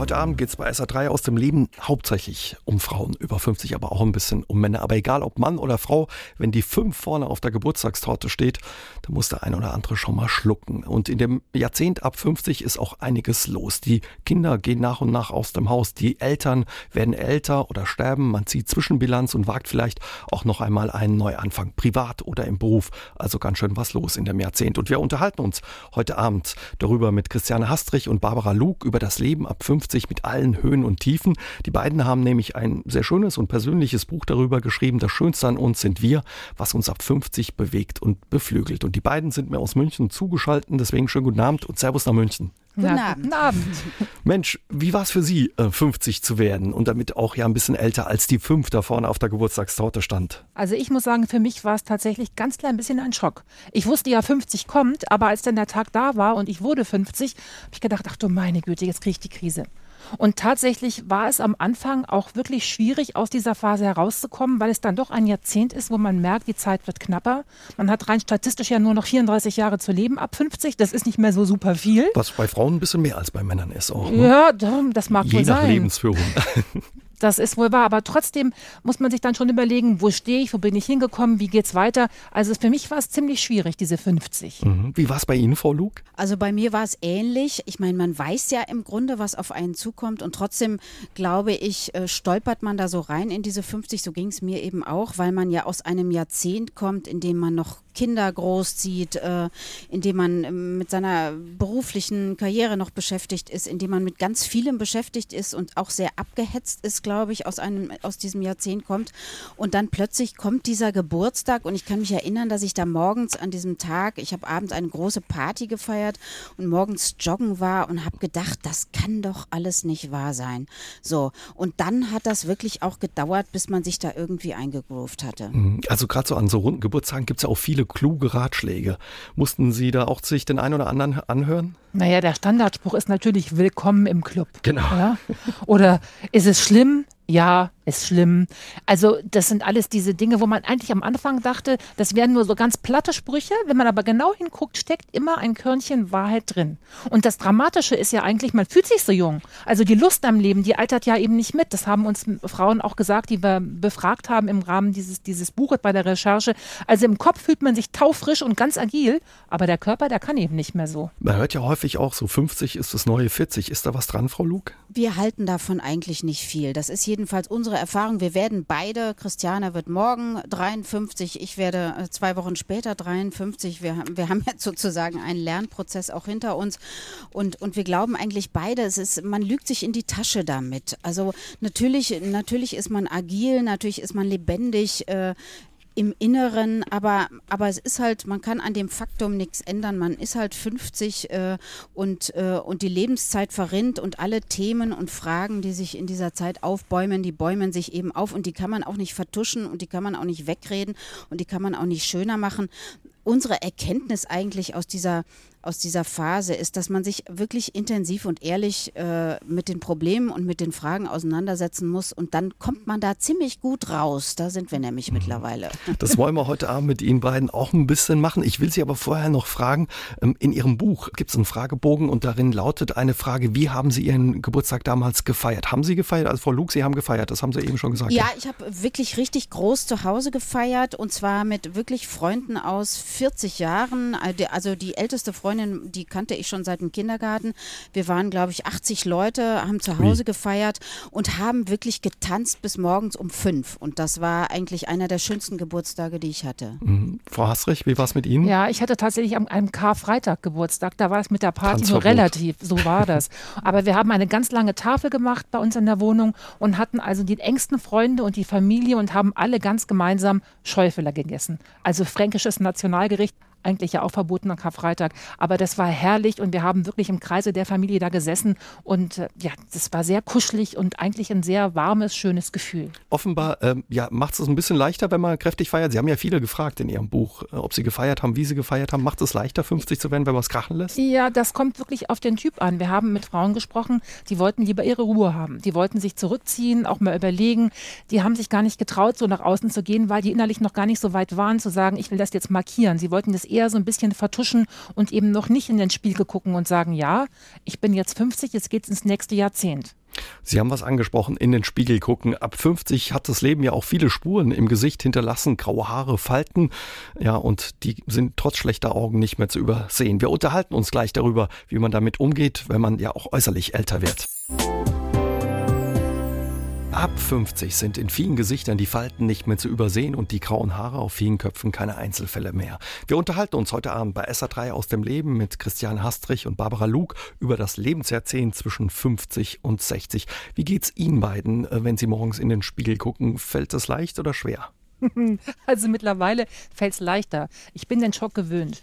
Heute Abend geht es bei SA3 aus dem Leben hauptsächlich um Frauen über 50, aber auch ein bisschen um Männer. Aber egal ob Mann oder Frau, wenn die fünf vorne auf der Geburtstagstorte steht, dann muss der ein oder andere schon mal schlucken. Und in dem Jahrzehnt ab 50 ist auch einiges los. Die Kinder gehen nach und nach aus dem Haus. Die Eltern werden älter oder sterben. Man zieht Zwischenbilanz und wagt vielleicht auch noch einmal einen Neuanfang, privat oder im Beruf. Also ganz schön was los in dem Jahrzehnt. Und wir unterhalten uns heute Abend darüber mit Christiane Hastrich und Barbara Luke über das Leben ab 50 50 mit allen Höhen und Tiefen. Die beiden haben nämlich ein sehr schönes und persönliches Buch darüber geschrieben. Das Schönste an uns sind wir, was uns ab 50 bewegt und beflügelt. Und die beiden sind mir aus München zugeschaltet. Deswegen schönen guten Abend und Servus nach München. Guten Abend. Guten Abend. Mensch, wie war es für Sie, 50 äh, zu werden und damit auch ja ein bisschen älter als die fünf da vorne auf der Geburtstagstorte stand? Also ich muss sagen, für mich war es tatsächlich ganz klein bisschen ein Schock. Ich wusste ja, 50 kommt, aber als dann der Tag da war und ich wurde 50, habe ich gedacht, ach du meine Güte, jetzt kriege ich die Krise. Und tatsächlich war es am Anfang auch wirklich schwierig, aus dieser Phase herauszukommen, weil es dann doch ein Jahrzehnt ist, wo man merkt, die Zeit wird knapper. Man hat rein statistisch ja nur noch 34 Jahre zu leben ab 50. Das ist nicht mehr so super viel. Was bei Frauen ein bisschen mehr als bei Männern ist auch. Ne? Ja, das mag Je wohl nach Lebensführung. Das ist wohl wahr, aber trotzdem muss man sich dann schon überlegen, wo stehe ich, wo bin ich hingekommen, wie geht's weiter. Also für mich war es ziemlich schwierig, diese 50. Mhm. Wie war es bei Ihnen, Frau Luke? Also bei mir war es ähnlich. Ich meine, man weiß ja im Grunde, was auf einen zukommt und trotzdem, glaube ich, äh, stolpert man da so rein in diese 50. So ging es mir eben auch, weil man ja aus einem Jahrzehnt kommt, in dem man noch Kinder großzieht, äh, indem man ähm, mit seiner beruflichen Karriere noch beschäftigt ist, indem man mit ganz vielem beschäftigt ist und auch sehr abgehetzt ist, glaube ich, aus, einem, aus diesem Jahrzehnt kommt. Und dann plötzlich kommt dieser Geburtstag und ich kann mich erinnern, dass ich da morgens an diesem Tag, ich habe abends eine große Party gefeiert und morgens joggen war und habe gedacht, das kann doch alles nicht wahr sein. So, und dann hat das wirklich auch gedauert, bis man sich da irgendwie eingegroovt hatte. Mhm. Also gerade so an so runden Geburtstagen gibt es ja auch viele kluge Ratschläge. Mussten Sie da auch sich den einen oder anderen anhören? Naja, der Standardspruch ist natürlich Willkommen im Club. Genau. Ja? Oder ist es schlimm? Ja, ist schlimm. Also das sind alles diese Dinge, wo man eigentlich am Anfang dachte, das wären nur so ganz platte Sprüche. Wenn man aber genau hinguckt, steckt immer ein Körnchen Wahrheit drin. Und das Dramatische ist ja eigentlich, man fühlt sich so jung. Also die Lust am Leben, die altert ja eben nicht mit. Das haben uns Frauen auch gesagt, die wir befragt haben im Rahmen dieses, dieses Buches bei der Recherche. Also im Kopf fühlt man sich taufrisch und ganz agil, aber der Körper, der kann eben nicht mehr so. Man hört ja häufig auch so, 50 ist das neue 40. Ist da was dran, Frau Luke? Wir halten davon eigentlich nicht viel. Das ist jedenfalls unsere Erfahrung. Wir werden beide, Christiane wird morgen 53, ich werde äh, zwei Wochen später 53. Wir, wir haben jetzt sozusagen einen Lernprozess auch hinter uns und, und wir glauben eigentlich beide, es ist, man lügt sich in die Tasche damit. Also natürlich, natürlich ist man agil, natürlich ist man lebendig, äh, im Inneren, aber, aber es ist halt, man kann an dem Faktum nichts ändern. Man ist halt 50 äh, und, äh, und die Lebenszeit verrinnt und alle Themen und Fragen, die sich in dieser Zeit aufbäumen, die bäumen sich eben auf und die kann man auch nicht vertuschen und die kann man auch nicht wegreden und die kann man auch nicht schöner machen. Unsere Erkenntnis eigentlich aus dieser aus dieser Phase ist, dass man sich wirklich intensiv und ehrlich äh, mit den Problemen und mit den Fragen auseinandersetzen muss und dann kommt man da ziemlich gut raus. Da sind wir nämlich mhm. mittlerweile. Das wollen wir heute Abend mit Ihnen beiden auch ein bisschen machen. Ich will Sie aber vorher noch fragen, ähm, in Ihrem Buch gibt es einen Fragebogen und darin lautet eine Frage, wie haben Sie Ihren Geburtstag damals gefeiert? Haben Sie gefeiert? Also Frau Luke, Sie haben gefeiert, das haben Sie eben schon gesagt. Ja, ich habe wirklich richtig groß zu Hause gefeiert und zwar mit wirklich Freunden aus 40 Jahren. Also die älteste Freundin Freundin, die kannte ich schon seit dem Kindergarten. Wir waren, glaube ich, 80 Leute, haben zu Hause gefeiert und haben wirklich getanzt bis morgens um fünf. Und das war eigentlich einer der schönsten Geburtstage, die ich hatte. Mhm. Frau Hastrich, wie war es mit Ihnen? Ja, ich hatte tatsächlich am einem Karfreitag Geburtstag. Da war es mit der Party nur relativ. So war das. Aber wir haben eine ganz lange Tafel gemacht bei uns in der Wohnung und hatten also die engsten Freunde und die Familie und haben alle ganz gemeinsam Schäufeler gegessen. Also fränkisches Nationalgericht eigentlich ja auch verboten am Karfreitag. Aber das war herrlich und wir haben wirklich im Kreise der Familie da gesessen und äh, ja, das war sehr kuschelig und eigentlich ein sehr warmes, schönes Gefühl. Offenbar ähm, ja, macht es ein bisschen leichter, wenn man kräftig feiert. Sie haben ja viele gefragt in Ihrem Buch, äh, ob Sie gefeiert haben, wie Sie gefeiert haben. Macht es leichter, 50 zu werden, wenn man es krachen lässt? Ja, das kommt wirklich auf den Typ an. Wir haben mit Frauen gesprochen, die wollten lieber ihre Ruhe haben. Die wollten sich zurückziehen, auch mal überlegen. Die haben sich gar nicht getraut, so nach außen zu gehen, weil die innerlich noch gar nicht so weit waren, zu sagen, ich will das jetzt markieren. Sie wollten das eher so ein bisschen vertuschen und eben noch nicht in den Spiegel gucken und sagen, ja, ich bin jetzt 50, jetzt geht's ins nächste Jahrzehnt. Sie haben was angesprochen, in den Spiegel gucken. Ab 50 hat das Leben ja auch viele Spuren im Gesicht hinterlassen, graue Haare, Falten. Ja, und die sind trotz schlechter Augen nicht mehr zu übersehen. Wir unterhalten uns gleich darüber, wie man damit umgeht, wenn man ja auch äußerlich älter wird. Ab 50 sind in vielen Gesichtern die Falten nicht mehr zu übersehen und die grauen Haare auf vielen Köpfen keine Einzelfälle mehr. Wir unterhalten uns heute Abend bei SA3 aus dem Leben mit Christian Hastrich und Barbara Luke über das Lebensjahrzehnt zwischen 50 und 60. Wie geht's Ihnen beiden, äh, wenn Sie morgens in den Spiegel gucken? Fällt es leicht oder schwer? Also mittlerweile fällt es leichter. Ich bin den Schock gewöhnt.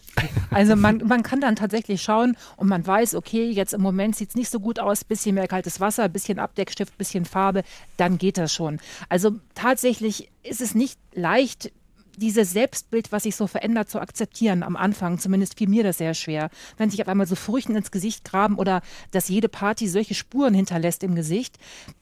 Also man, man kann dann tatsächlich schauen und man weiß, okay, jetzt im Moment sieht es nicht so gut aus, bisschen mehr kaltes Wasser, bisschen Abdeckstift, bisschen Farbe, dann geht das schon. Also tatsächlich ist es nicht leicht, dieses Selbstbild, was sich so verändert, zu akzeptieren am Anfang. Zumindest fiel mir das sehr schwer. Wenn sich auf einmal so Furchen ins Gesicht graben oder dass jede Party solche Spuren hinterlässt im Gesicht,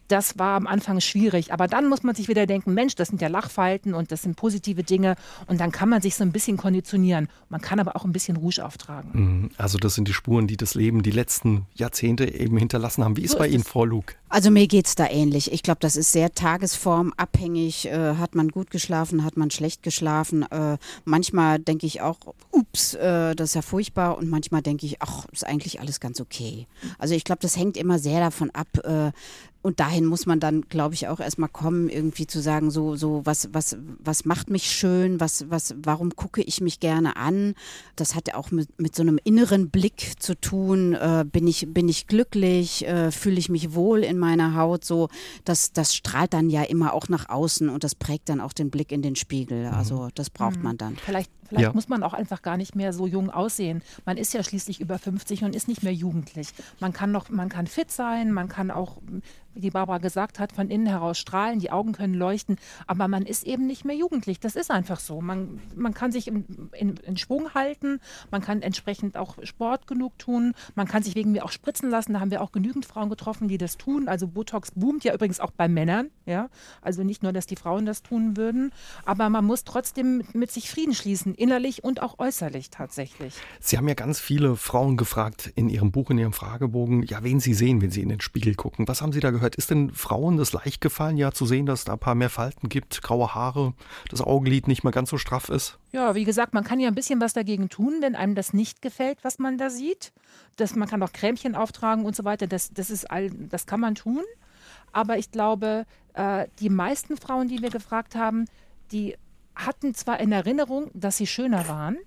das war am Anfang schwierig. Aber dann muss man sich wieder denken, Mensch, das sind ja Lachfalten und das sind positive Dinge. Und dann kann man sich so ein bisschen konditionieren. Man kann aber auch ein bisschen Rouge auftragen. Mhm. Also das sind die Spuren, die das Leben die letzten Jahrzehnte eben hinterlassen haben. Wie ist so bei ist Ihnen, Frau Luke? Also mir geht es da ähnlich. Ich glaube, das ist sehr tagesformabhängig. Äh, hat man gut geschlafen, hat man schlecht geschlafen. Äh, manchmal denke ich auch, ups, äh, das ist ja furchtbar. Und manchmal denke ich, ach, ist eigentlich alles ganz okay. Also ich glaube, das hängt immer sehr davon ab, äh, und dahin muss man dann, glaube ich, auch erstmal kommen, irgendwie zu sagen, so, so, was, was, was macht mich schön, was, was, warum gucke ich mich gerne an? Das hat ja auch mit, mit so einem inneren Blick zu tun. Äh, bin ich, bin ich glücklich? Äh, Fühle ich mich wohl in meiner Haut? So, das, das strahlt dann ja immer auch nach außen und das prägt dann auch den Blick in den Spiegel. Also das braucht mhm. man dann. Vielleicht Vielleicht ja. muss man auch einfach gar nicht mehr so jung aussehen. Man ist ja schließlich über 50 und ist nicht mehr jugendlich. Man kann noch, man kann fit sein, man kann auch, wie die Barbara gesagt hat, von innen heraus strahlen, die Augen können leuchten, aber man ist eben nicht mehr jugendlich. Das ist einfach so. Man, man kann sich in, in, in Schwung halten, man kann entsprechend auch Sport genug tun, man kann sich wegen mir auch spritzen lassen. Da haben wir auch genügend Frauen getroffen, die das tun. Also Botox boomt ja übrigens auch bei Männern. Ja? Also nicht nur, dass die Frauen das tun würden, aber man muss trotzdem mit sich Frieden schließen innerlich und auch äußerlich tatsächlich. Sie haben ja ganz viele Frauen gefragt in Ihrem Buch, in Ihrem Fragebogen, ja, wen Sie sehen, wenn Sie in den Spiegel gucken. Was haben Sie da gehört? Ist denn Frauen das leicht gefallen, ja, zu sehen, dass es da ein paar mehr Falten gibt, graue Haare, das Augenlid nicht mehr ganz so straff ist? Ja, wie gesagt, man kann ja ein bisschen was dagegen tun, wenn einem das nicht gefällt, was man da sieht. Das, man kann auch Cremchen auftragen und so weiter. Das, das, ist all, das kann man tun. Aber ich glaube, äh, die meisten Frauen, die wir gefragt haben, die hatten zwar in Erinnerung, dass sie schöner waren,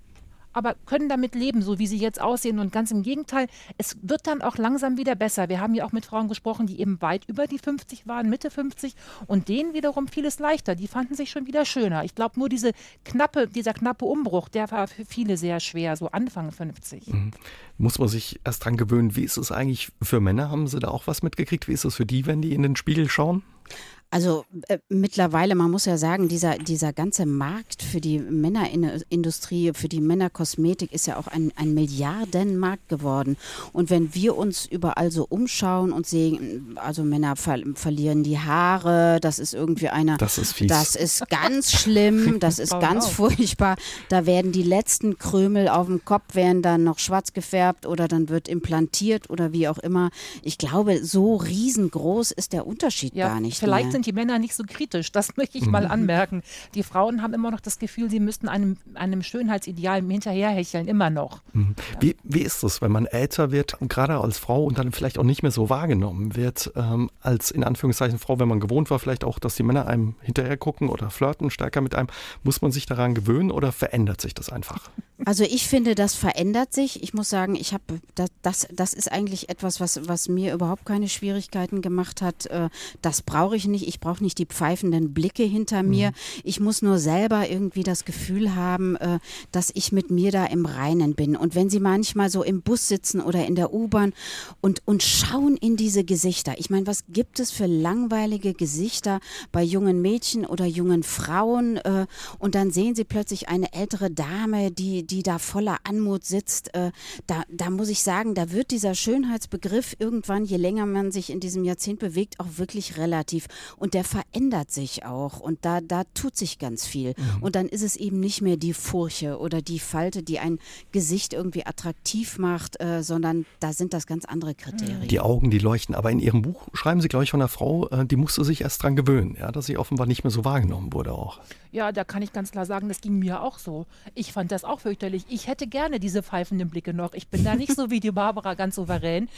aber können damit leben, so wie sie jetzt aussehen. Und ganz im Gegenteil, es wird dann auch langsam wieder besser. Wir haben ja auch mit Frauen gesprochen, die eben weit über die 50 waren, Mitte 50, und denen wiederum fiel es leichter. Die fanden sich schon wieder schöner. Ich glaube, nur diese knappe, dieser knappe Umbruch, der war für viele sehr schwer, so Anfang 50. Mhm. Muss man sich erst dran gewöhnen. Wie ist es eigentlich für Männer? Haben sie da auch was mitgekriegt? Wie ist es für die, wenn die in den Spiegel schauen? Also äh, mittlerweile, man muss ja sagen, dieser, dieser ganze Markt für die Männerindustrie, für die Männerkosmetik ist ja auch ein, ein Milliardenmarkt geworden. Und wenn wir uns überall so umschauen und sehen, also Männer ver verlieren die Haare, das ist irgendwie eine. Das ist fies. Das ist ganz schlimm, das ist ganz furchtbar. Da werden die letzten Krümel auf dem Kopf werden dann noch schwarz gefärbt oder dann wird implantiert oder wie auch immer. Ich glaube, so riesengroß ist der Unterschied ja, gar nicht. Vielleicht mehr sind die Männer nicht so kritisch. Das möchte ich mal mhm. anmerken. Die Frauen haben immer noch das Gefühl, sie müssten einem, einem Schönheitsideal hinterherhecheln, immer noch. Mhm. Wie, wie ist es, wenn man älter wird, gerade als Frau und dann vielleicht auch nicht mehr so wahrgenommen wird, ähm, als in Anführungszeichen Frau, wenn man gewohnt war, vielleicht auch, dass die Männer einem hinterher gucken oder flirten stärker mit einem. Muss man sich daran gewöhnen oder verändert sich das einfach? Also ich finde, das verändert sich. Ich muss sagen, ich habe das, das, das ist eigentlich etwas, was, was mir überhaupt keine Schwierigkeiten gemacht hat. Äh, das brauche ich nicht. Ich brauche nicht die pfeifenden Blicke hinter mir. Mhm. Ich muss nur selber irgendwie das Gefühl haben, äh, dass ich mit mir da im Reinen bin. Und wenn Sie manchmal so im Bus sitzen oder in der U-Bahn und, und schauen in diese Gesichter. Ich meine, was gibt es für langweilige Gesichter bei jungen Mädchen oder jungen Frauen? Äh, und dann sehen Sie plötzlich eine ältere Dame, die, die die da voller Anmut sitzt, äh, da, da muss ich sagen, da wird dieser Schönheitsbegriff irgendwann, je länger man sich in diesem Jahrzehnt bewegt, auch wirklich relativ. Und der verändert sich auch. Und da, da tut sich ganz viel. Mhm. Und dann ist es eben nicht mehr die Furche oder die Falte, die ein Gesicht irgendwie attraktiv macht, äh, sondern da sind das ganz andere Kriterien. Die Augen, die leuchten. Aber in Ihrem Buch schreiben Sie, glaube ich, von einer Frau, äh, die musste sich erst dran gewöhnen, ja, dass sie offenbar nicht mehr so wahrgenommen wurde auch. Ja, da kann ich ganz klar sagen, das ging mir auch so. Ich fand das auch fürchterlich. Ich hätte gerne diese pfeifenden Blicke noch. Ich bin da nicht so wie die Barbara ganz souverän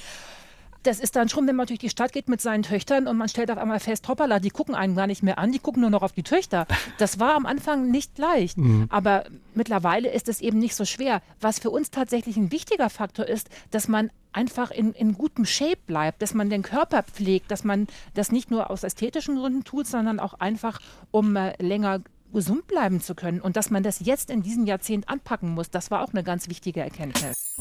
das ist dann schon, wenn man durch die Stadt geht mit seinen Töchtern und man stellt auf einmal fest, hoppala, die gucken einen gar nicht mehr an, die gucken nur noch auf die Töchter. Das war am Anfang nicht leicht. Mhm. Aber mittlerweile ist es eben nicht so schwer. Was für uns tatsächlich ein wichtiger Faktor ist, dass man einfach in, in gutem Shape bleibt, dass man den Körper pflegt, dass man das nicht nur aus ästhetischen Gründen tut, sondern auch einfach, um äh, länger gesund bleiben zu können. Und dass man das jetzt in diesem Jahrzehnt anpacken muss, das war auch eine ganz wichtige Erkenntnis.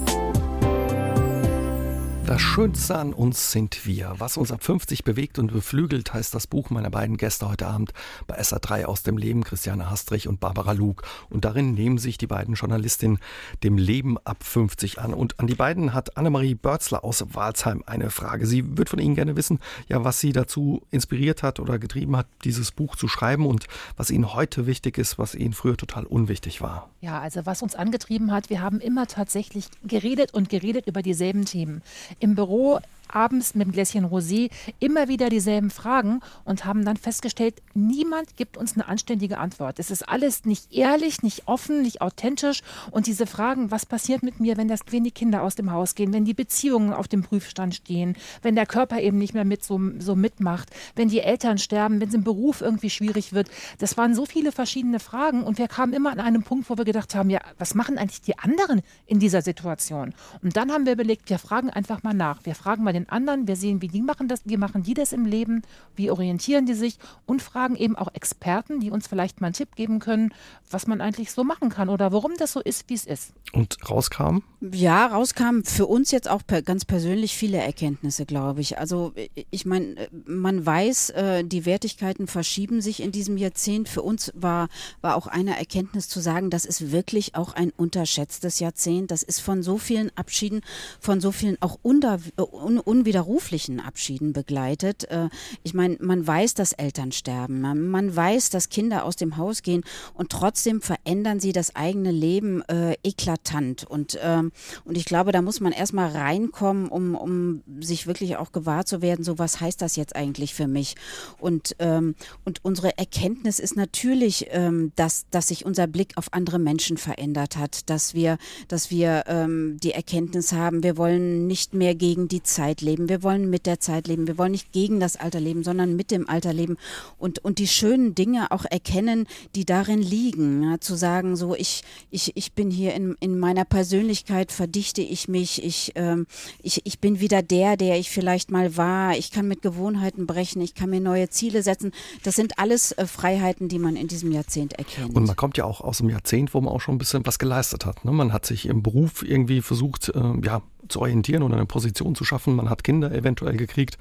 Das Schönste an uns sind wir. Was uns ab 50 bewegt und beflügelt, heißt das Buch meiner beiden Gäste heute Abend bei SA3 aus dem Leben, Christiane Hastrich und Barbara Luke. Und darin nehmen sich die beiden Journalistinnen dem Leben ab 50 an. Und an die beiden hat Annemarie Börzler aus Walsheim eine Frage. Sie wird von Ihnen gerne wissen, ja, was Sie dazu inspiriert hat oder getrieben hat, dieses Buch zu schreiben und was Ihnen heute wichtig ist, was Ihnen früher total unwichtig war. Ja, also was uns angetrieben hat, wir haben immer tatsächlich geredet und geredet über dieselben Themen im Büro abends mit einem Gläschen Rosé immer wieder dieselben Fragen und haben dann festgestellt, niemand gibt uns eine anständige Antwort. Es ist alles nicht ehrlich, nicht offen, nicht authentisch. Und diese Fragen, was passiert mit mir, wenn, das, wenn die Kinder aus dem Haus gehen, wenn die Beziehungen auf dem Prüfstand stehen, wenn der Körper eben nicht mehr mit so, so mitmacht, wenn die Eltern sterben, wenn es im Beruf irgendwie schwierig wird. Das waren so viele verschiedene Fragen und wir kamen immer an einem Punkt, wo wir gedacht haben, ja, was machen eigentlich die anderen in dieser Situation? Und dann haben wir überlegt, wir fragen einfach mal nach. Wir fragen mal den den anderen, wir sehen, wie die machen das, wie machen die das im Leben, wie orientieren die sich und fragen eben auch Experten, die uns vielleicht mal einen Tipp geben können, was man eigentlich so machen kann oder warum das so ist, wie es ist. Und rauskam? Ja, rauskam für uns jetzt auch ganz persönlich viele Erkenntnisse, glaube ich. Also ich meine, man weiß, äh, die Wertigkeiten verschieben sich in diesem Jahrzehnt. Für uns war, war auch eine Erkenntnis zu sagen, das ist wirklich auch ein unterschätztes Jahrzehnt. Das ist von so vielen Abschieden, von so vielen auch unter, un, unwiderruflichen Abschieden begleitet. Äh, ich meine, man weiß, dass Eltern sterben, man weiß, dass Kinder aus dem Haus gehen und trotzdem verändern sie das eigene Leben äh, eklatant. Und, ähm, und ich glaube, da muss man erstmal reinkommen, um, um sich wirklich auch gewahr zu werden, so was heißt das jetzt eigentlich für mich? Und, ähm, und unsere Erkenntnis ist natürlich, ähm, dass, dass sich unser Blick auf andere Menschen verändert hat, dass wir, dass wir ähm, die Erkenntnis haben, wir wollen nicht mehr gegen die Zeit leben. Wir wollen mit der Zeit leben. Wir wollen nicht gegen das Alter leben, sondern mit dem Alter leben und, und die schönen Dinge auch erkennen, die darin liegen. Ja, zu sagen, so, ich, ich, ich bin hier in, in meiner Persönlichkeit, verdichte ich mich, ich, ähm, ich, ich bin wieder der, der ich vielleicht mal war. Ich kann mit Gewohnheiten brechen, ich kann mir neue Ziele setzen. Das sind alles äh, Freiheiten, die man in diesem Jahrzehnt erkennt. Und man kommt ja auch aus einem Jahrzehnt, wo man auch schon ein bisschen was geleistet hat. Ne? Man hat sich im Beruf irgendwie versucht, äh, ja, zu orientieren oder eine Position zu schaffen. Man hat Kinder eventuell gekriegt,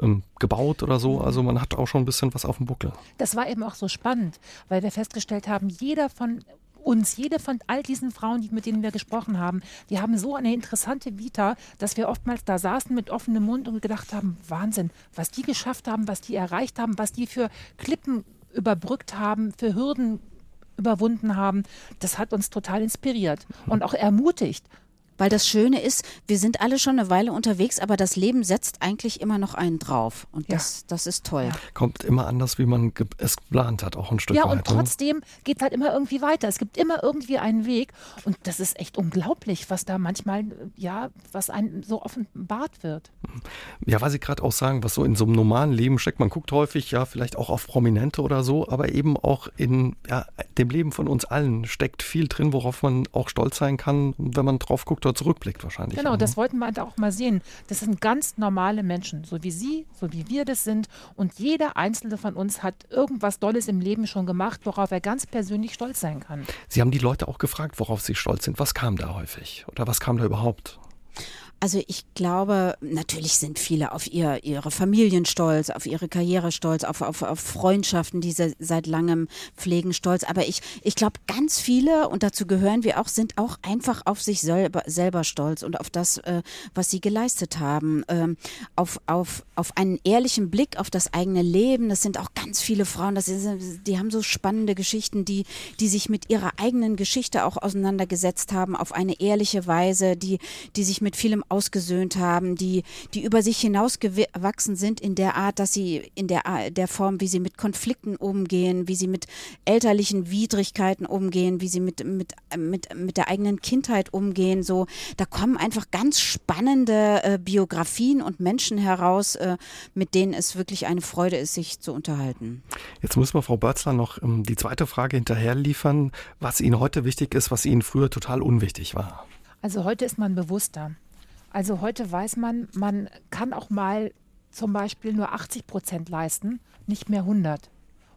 ähm, gebaut oder so. Also man hat auch schon ein bisschen was auf dem Buckel. Das war eben auch so spannend, weil wir festgestellt haben, jeder von uns, jede von all diesen Frauen, mit denen wir gesprochen haben, die haben so eine interessante Vita, dass wir oftmals da saßen mit offenem Mund und gedacht haben, Wahnsinn, was die geschafft haben, was die erreicht haben, was die für Klippen überbrückt haben, für Hürden überwunden haben, das hat uns total inspiriert und auch ermutigt. Weil das Schöne ist, wir sind alle schon eine Weile unterwegs, aber das Leben setzt eigentlich immer noch einen drauf. Und das, ja. das ist toll. Kommt immer anders, wie man es geplant hat, auch ein Stück ja, weit. Ja, und ne? trotzdem ne? geht es halt immer irgendwie weiter. Es gibt immer irgendwie einen Weg. Und das ist echt unglaublich, was da manchmal, ja, was einem so offenbart wird. Ja, weil Sie gerade auch sagen, was so in so einem normalen Leben steckt. Man guckt häufig, ja, vielleicht auch auf Prominente oder so, aber eben auch in ja, dem Leben von uns allen steckt viel drin, worauf man auch stolz sein kann, wenn man drauf guckt oder zurückblickt wahrscheinlich. Genau, das wollten wir auch mal sehen. Das sind ganz normale Menschen, so wie Sie, so wie wir das sind. Und jeder einzelne von uns hat irgendwas Dolles im Leben schon gemacht, worauf er ganz persönlich stolz sein kann. Sie haben die Leute auch gefragt, worauf sie stolz sind. Was kam da häufig? Oder was kam da überhaupt? Also ich glaube, natürlich sind viele auf ihr, ihre Familien stolz, auf ihre Karriere stolz, auf, auf, auf Freundschaften, die sie seit langem pflegen stolz. Aber ich, ich glaube, ganz viele, und dazu gehören wir auch, sind auch einfach auf sich selber, selber stolz und auf das, äh, was sie geleistet haben. Ähm, auf, auf, auf einen ehrlichen Blick auf das eigene Leben. Das sind auch ganz viele Frauen, das ist, die haben so spannende Geschichten, die, die sich mit ihrer eigenen Geschichte auch auseinandergesetzt haben, auf eine ehrliche Weise, die, die sich mit vielem ausgesöhnt haben, die, die über sich hinausgewachsen sind in der Art, dass sie in der, der Form, wie sie mit Konflikten umgehen, wie sie mit elterlichen Widrigkeiten umgehen, wie sie mit, mit, mit, mit der eigenen Kindheit umgehen. So, da kommen einfach ganz spannende äh, Biografien und Menschen heraus, äh, mit denen es wirklich eine Freude ist, sich zu unterhalten. Jetzt muss man Frau Börtzler noch ähm, die zweite Frage hinterher liefern, was Ihnen heute wichtig ist, was Ihnen früher total unwichtig war. Also heute ist man bewusster. Also heute weiß man, man kann auch mal zum Beispiel nur 80 Prozent leisten, nicht mehr 100.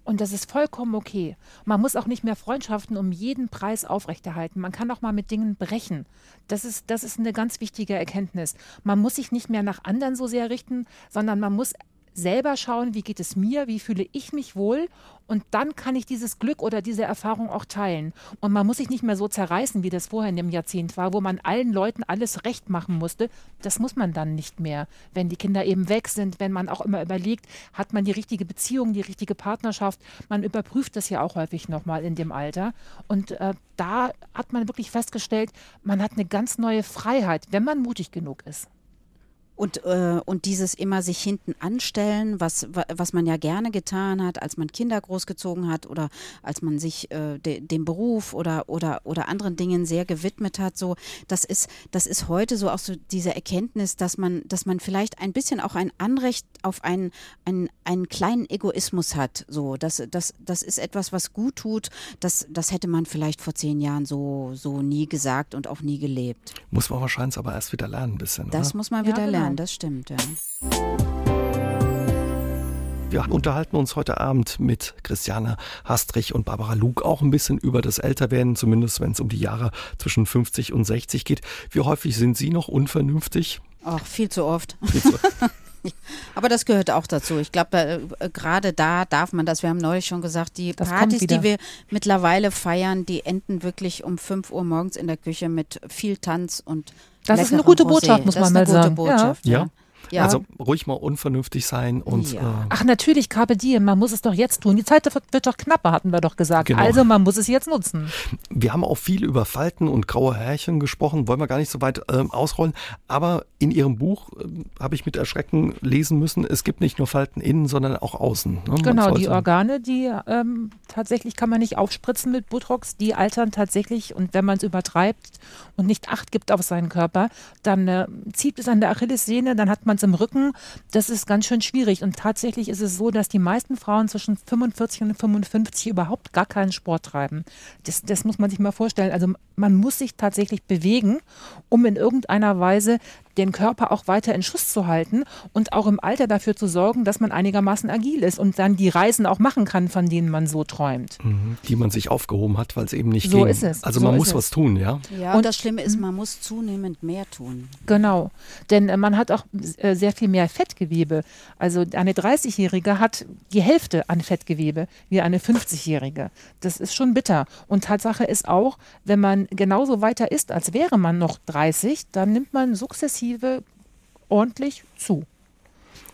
Und das ist vollkommen okay. Man muss auch nicht mehr Freundschaften um jeden Preis aufrechterhalten. Man kann auch mal mit Dingen brechen. Das ist, das ist eine ganz wichtige Erkenntnis. Man muss sich nicht mehr nach anderen so sehr richten, sondern man muss selber schauen, wie geht es mir, wie fühle ich mich wohl und dann kann ich dieses Glück oder diese Erfahrung auch teilen. Und man muss sich nicht mehr so zerreißen, wie das vorher in dem Jahrzehnt war, wo man allen Leuten alles recht machen musste. Das muss man dann nicht mehr, wenn die Kinder eben weg sind, wenn man auch immer überlegt, hat man die richtige Beziehung, die richtige Partnerschaft. Man überprüft das ja auch häufig nochmal in dem Alter. Und äh, da hat man wirklich festgestellt, man hat eine ganz neue Freiheit, wenn man mutig genug ist. Und, äh, und dieses immer sich hinten anstellen, was, was man ja gerne getan hat, als man Kinder großgezogen hat oder als man sich äh, de, dem Beruf oder, oder, oder anderen Dingen sehr gewidmet hat, so, das ist, das ist heute so auch so diese Erkenntnis, dass man, dass man vielleicht ein bisschen auch ein Anrecht auf einen, einen, einen kleinen Egoismus hat. So, das, das, das ist etwas, was gut tut. Das, das hätte man vielleicht vor zehn Jahren so, so nie gesagt und auch nie gelebt. Muss man wahrscheinlich aber erst wieder lernen, ein bisschen. Das oder? muss man wieder ja, genau. lernen das stimmt, ja. Wir unterhalten uns heute Abend mit Christiane Hastrich und Barbara Luke auch ein bisschen über das Älterwerden, zumindest wenn es um die Jahre zwischen 50 und 60 geht. Wie häufig sind Sie noch unvernünftig? Ach, viel zu oft. Viel zu Aber das gehört auch dazu. Ich glaube, äh, gerade da darf man das. Wir haben neulich schon gesagt, die das Partys, die wir mittlerweile feiern, die enden wirklich um 5 Uhr morgens in der Küche mit viel Tanz und das ist eine gute Botschaft, muss man mal sagen. Botschaft, ja. ja. Ja. Also ruhig mal unvernünftig sein und. Ja. Äh Ach, natürlich, Carpe Diem, man muss es doch jetzt tun. Die Zeit wird doch knapper, hatten wir doch gesagt. Genau. Also man muss es jetzt nutzen. Wir haben auch viel über Falten und graue Härchen gesprochen, wollen wir gar nicht so weit äh, ausrollen. Aber in Ihrem Buch äh, habe ich mit Erschrecken lesen müssen, es gibt nicht nur Falten innen, sondern auch außen. Ne? Genau, die Organe, die ähm, tatsächlich kann man nicht aufspritzen mit Botox, die altern tatsächlich und wenn man es übertreibt und nicht Acht gibt auf seinen Körper, dann äh, zieht es an der Achillessehne, dann hat man es im Rücken. Das ist ganz schön schwierig. Und tatsächlich ist es so, dass die meisten Frauen zwischen 45 und 55 überhaupt gar keinen Sport treiben. Das, das muss man sich mal vorstellen. Also man muss sich tatsächlich bewegen, um in irgendeiner Weise den Körper auch weiter in Schuss zu halten und auch im Alter dafür zu sorgen, dass man einigermaßen agil ist und dann die Reisen auch machen kann, von denen man so träumt. Mhm. Die man sich aufgehoben hat, weil es eben nicht so ging. Ist es. Also so man muss es. was tun, ja? Ja, und, und das Schlimme ist, man muss zunehmend mehr tun. Genau, denn äh, man hat auch äh, sehr viel mehr Fettgewebe. Also eine 30-Jährige hat die Hälfte an Fettgewebe wie eine 50-Jährige. Das ist schon bitter. Und Tatsache ist auch, wenn man genauso weiter isst, als wäre man noch 30, dann nimmt man sukzessive ordentlich zu.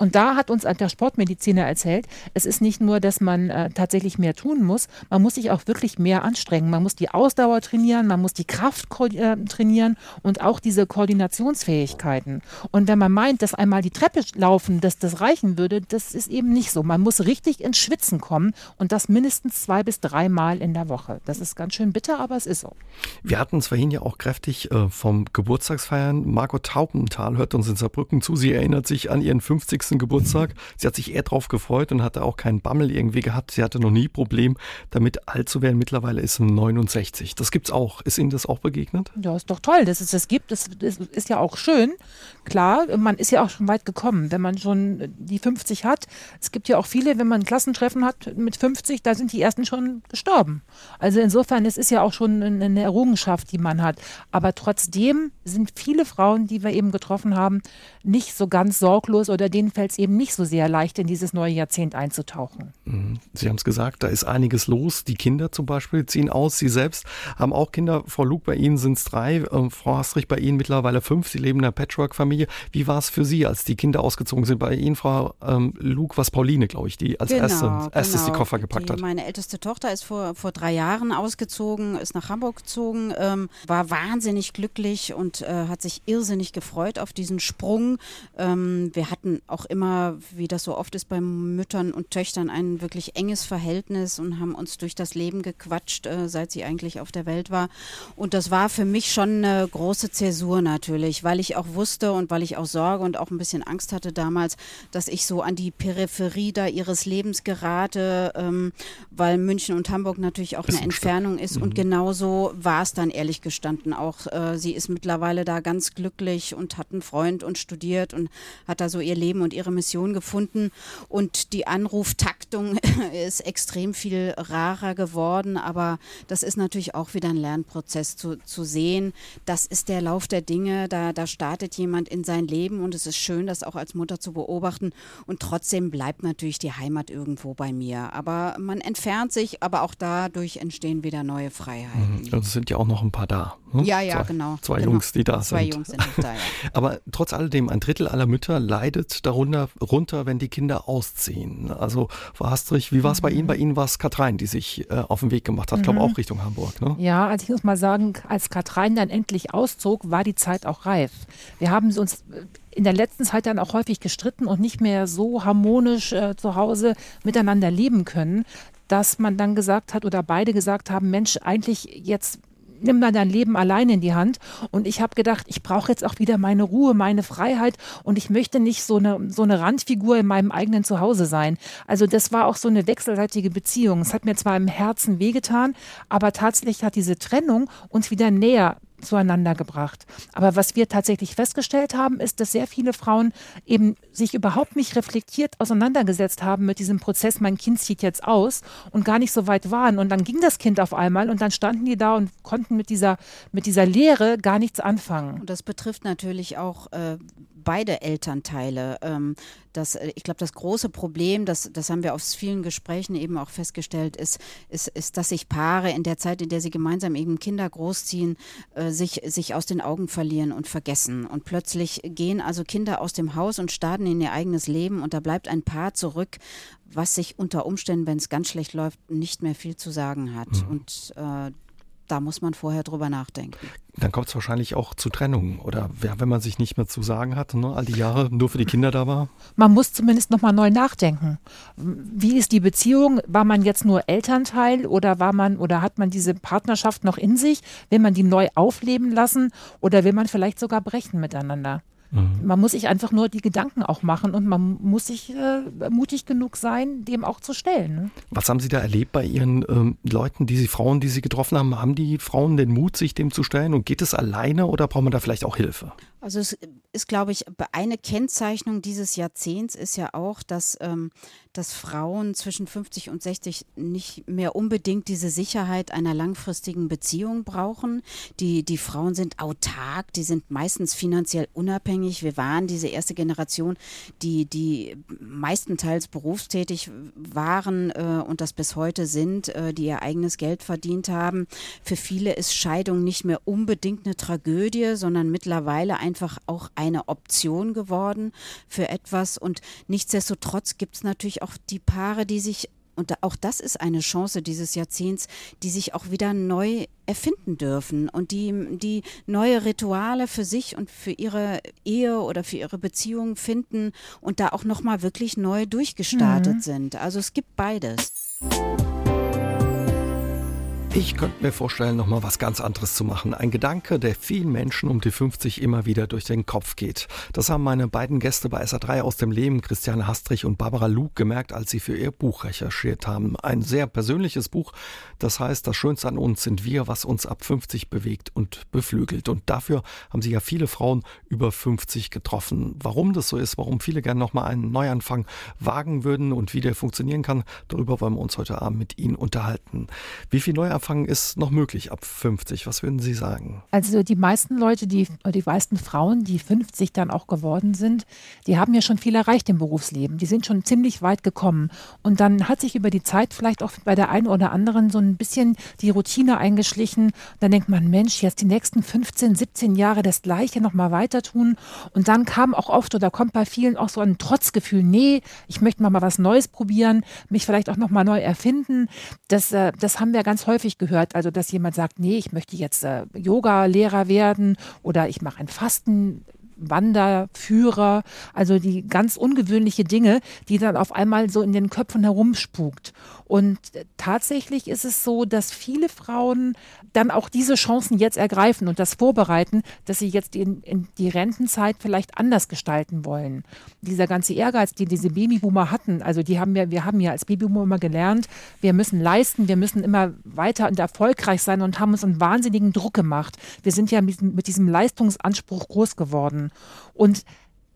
Und da hat uns der Sportmediziner erzählt, es ist nicht nur, dass man äh, tatsächlich mehr tun muss, man muss sich auch wirklich mehr anstrengen. Man muss die Ausdauer trainieren, man muss die Kraft äh, trainieren und auch diese Koordinationsfähigkeiten. Und wenn man meint, dass einmal die Treppe laufen, dass das reichen würde, das ist eben nicht so. Man muss richtig ins Schwitzen kommen und das mindestens zwei bis dreimal in der Woche. Das ist ganz schön bitter, aber es ist so. Wir hatten es vorhin ja auch kräftig äh, vom Geburtstagsfeiern. Margot Taubenthal hört uns in Saarbrücken zu. Sie erinnert sich an ihren 50 50. Geburtstag. Sie hat sich eher drauf gefreut und hatte auch keinen Bammel irgendwie gehabt. Sie hatte noch nie Problem damit alt zu werden. Mittlerweile ist sie 69. Das gibt's auch. Ist Ihnen das auch begegnet? Ja, ist doch toll, dass es das gibt. Das ist, ja auch schön. Klar, man ist ja auch schon weit gekommen, wenn man schon die 50 hat. Es gibt ja auch viele, wenn man Klassentreffen hat mit 50, da sind die ersten schon gestorben. Also insofern, es ist ja auch schon eine Errungenschaft, die man hat. Aber trotzdem sind viele Frauen, die wir eben getroffen haben, nicht so ganz sorglos oder denen fällt es eben nicht so sehr leicht, in dieses neue Jahrzehnt einzutauchen. Mhm. Sie haben es gesagt, da ist einiges los. Die Kinder zum Beispiel ziehen aus. Sie selbst haben auch Kinder. Frau Luke, bei Ihnen sind es drei. Ähm, Frau Hastrich, bei Ihnen mittlerweile fünf. Sie leben in einer Patchwork-Familie. Wie war es für Sie, als die Kinder ausgezogen sind? Bei Ihnen, Frau ähm, Luke, was Pauline, glaube ich, die als genau, erste, erstes genau. die Koffer gepackt die, hat. Meine älteste Tochter ist vor, vor drei Jahren ausgezogen, ist nach Hamburg gezogen, ähm, war wahnsinnig glücklich und äh, hat sich irrsinnig gefreut auf diesen Sprung. Ähm, wir hatten auch immer, wie das so oft ist bei Müttern und Töchtern, ein wirklich enges Verhältnis und haben uns durch das Leben gequatscht, äh, seit sie eigentlich auf der Welt war. Und das war für mich schon eine große Zäsur natürlich, weil ich auch wusste und weil ich auch Sorge und auch ein bisschen Angst hatte damals, dass ich so an die Peripherie da ihres Lebens gerate, ähm, weil München und Hamburg natürlich auch eine. Entfernung ist. Und genauso war es dann ehrlich gestanden auch. Äh, sie ist mittlerweile da ganz glücklich und hat einen Freund und studiert und hat da so ihr Leben und ihre Mission gefunden. Und die Anruftaktung ist extrem viel rarer geworden, aber das ist natürlich auch wieder ein Lernprozess zu, zu sehen. Das ist der Lauf der Dinge. Da, da startet jemand in sein Leben und es ist schön, das auch als Mutter zu beobachten. Und trotzdem bleibt natürlich die Heimat irgendwo bei mir. Aber man entfernt sich, aber auch dadurch entstehen wieder neue Freiheiten. Also es sind ja auch noch ein paar da. Ne? Ja, ja, zwei, genau. Zwei genau. Jungs, die da Zwei sind. Jungs sind da, ja. Aber trotz alledem, ein Drittel aller Mütter leidet darunter runter, wenn die Kinder ausziehen. Also Frau Hastrich, wie war es bei Ihnen? Bei Ihnen war es Katrein, die sich äh, auf den Weg gemacht hat, ich glaube auch Richtung Hamburg. Ne? Ja, also ich muss mal sagen, als Katrein dann endlich auszog, war die Zeit auch reif. Wir haben uns in der letzten Zeit dann auch häufig gestritten und nicht mehr so harmonisch äh, zu Hause miteinander leben können, dass man dann gesagt hat oder beide gesagt haben, Mensch, eigentlich jetzt nimm mal dein Leben allein in die Hand. Und ich habe gedacht, ich brauche jetzt auch wieder meine Ruhe, meine Freiheit und ich möchte nicht so eine, so eine Randfigur in meinem eigenen Zuhause sein. Also das war auch so eine wechselseitige Beziehung. Es hat mir zwar im Herzen wehgetan, aber tatsächlich hat diese Trennung uns wieder näher zueinander gebracht. Aber was wir tatsächlich festgestellt haben, ist, dass sehr viele Frauen eben sich überhaupt nicht reflektiert auseinandergesetzt haben mit diesem Prozess, mein Kind zieht jetzt aus und gar nicht so weit waren. Und dann ging das Kind auf einmal und dann standen die da und konnten mit dieser, mit dieser Lehre gar nichts anfangen. Und das betrifft natürlich auch äh, beide Elternteile. Ähm, das, äh, ich glaube, das große Problem, das, das haben wir aus vielen Gesprächen eben auch festgestellt, ist, ist, ist, dass sich Paare in der Zeit, in der sie gemeinsam eben Kinder großziehen, äh, sich, sich aus den Augen verlieren und vergessen. Und plötzlich gehen also Kinder aus dem Haus und starten in ihr eigenes Leben und da bleibt ein Paar zurück, was sich unter Umständen, wenn es ganz schlecht läuft, nicht mehr viel zu sagen hat. Und äh, da muss man vorher drüber nachdenken. Dann kommt es wahrscheinlich auch zu Trennungen. Oder wenn man sich nicht mehr zu sagen hat, ne, all die Jahre nur für die Kinder da war. Man muss zumindest nochmal neu nachdenken. Wie ist die Beziehung? War man jetzt nur Elternteil oder war man oder hat man diese Partnerschaft noch in sich? Will man die neu aufleben lassen oder will man vielleicht sogar brechen miteinander? Man muss sich einfach nur die Gedanken auch machen und man muss sich äh, mutig genug sein, dem auch zu stellen. Ne? Was haben Sie da erlebt bei Ihren ähm, Leuten, die Sie, Frauen, die Sie getroffen haben? Haben die Frauen den Mut, sich dem zu stellen? Und geht es alleine oder braucht man da vielleicht auch Hilfe? Also es ist, glaube ich, eine Kennzeichnung dieses Jahrzehnts ist ja auch, dass, ähm, dass Frauen zwischen 50 und 60 nicht mehr unbedingt diese Sicherheit einer langfristigen Beziehung brauchen. Die, die Frauen sind autark, die sind meistens finanziell unabhängig. Wir waren diese erste Generation, die, die meistenteils berufstätig waren äh, und das bis heute sind, äh, die ihr eigenes Geld verdient haben. Für viele ist Scheidung nicht mehr unbedingt eine Tragödie, sondern mittlerweile einfach auch eine Option geworden für etwas. Und nichtsdestotrotz gibt es natürlich auch die Paare, die sich und auch das ist eine Chance dieses Jahrzehnts, die sich auch wieder neu erfinden dürfen und die, die neue Rituale für sich und für ihre Ehe oder für ihre Beziehung finden und da auch nochmal wirklich neu durchgestartet mhm. sind. Also es gibt beides. Ich könnte mir vorstellen, noch mal was ganz anderes zu machen. Ein Gedanke, der vielen Menschen um die 50 immer wieder durch den Kopf geht. Das haben meine beiden Gäste bei SA3 aus dem Leben, Christiane Hastrich und Barbara Luke, gemerkt, als sie für ihr Buch recherchiert haben. Ein sehr persönliches Buch. Das heißt, das Schönste an uns sind wir, was uns ab 50 bewegt und beflügelt. Und dafür haben sich ja viele Frauen über 50 getroffen. Warum das so ist, warum viele gerne noch mal einen Neuanfang wagen würden und wie der funktionieren kann, darüber wollen wir uns heute Abend mit Ihnen unterhalten. Wie viel Neuanfang Anfang ist noch möglich ab 50. Was würden Sie sagen? Also die meisten Leute, die, die meisten Frauen, die 50 dann auch geworden sind, die haben ja schon viel erreicht im Berufsleben. Die sind schon ziemlich weit gekommen. Und dann hat sich über die Zeit vielleicht auch bei der einen oder anderen so ein bisschen die Routine eingeschlichen. Dann denkt man, Mensch, jetzt die nächsten 15, 17 Jahre das Gleiche nochmal weiter tun. Und dann kam auch oft oder kommt bei vielen auch so ein Trotzgefühl, nee, ich möchte mal was Neues probieren, mich vielleicht auch nochmal neu erfinden. Das, äh, das haben wir ganz häufig häufig gehört, also dass jemand sagt, nee, ich möchte jetzt äh, Yoga-Lehrer werden oder ich mache ein Fasten. Wanderführer, also die ganz ungewöhnliche Dinge, die dann auf einmal so in den Köpfen herumspukt. Und tatsächlich ist es so, dass viele Frauen dann auch diese Chancen jetzt ergreifen und das vorbereiten, dass sie jetzt in, in die Rentenzeit vielleicht anders gestalten wollen. Dieser ganze Ehrgeiz, den diese Babyboomer hatten, also die haben ja, wir haben ja als Babyboomer immer gelernt, wir müssen leisten, wir müssen immer weiter und erfolgreich sein und haben uns einen wahnsinnigen Druck gemacht. Wir sind ja mit, mit diesem Leistungsanspruch groß geworden. Und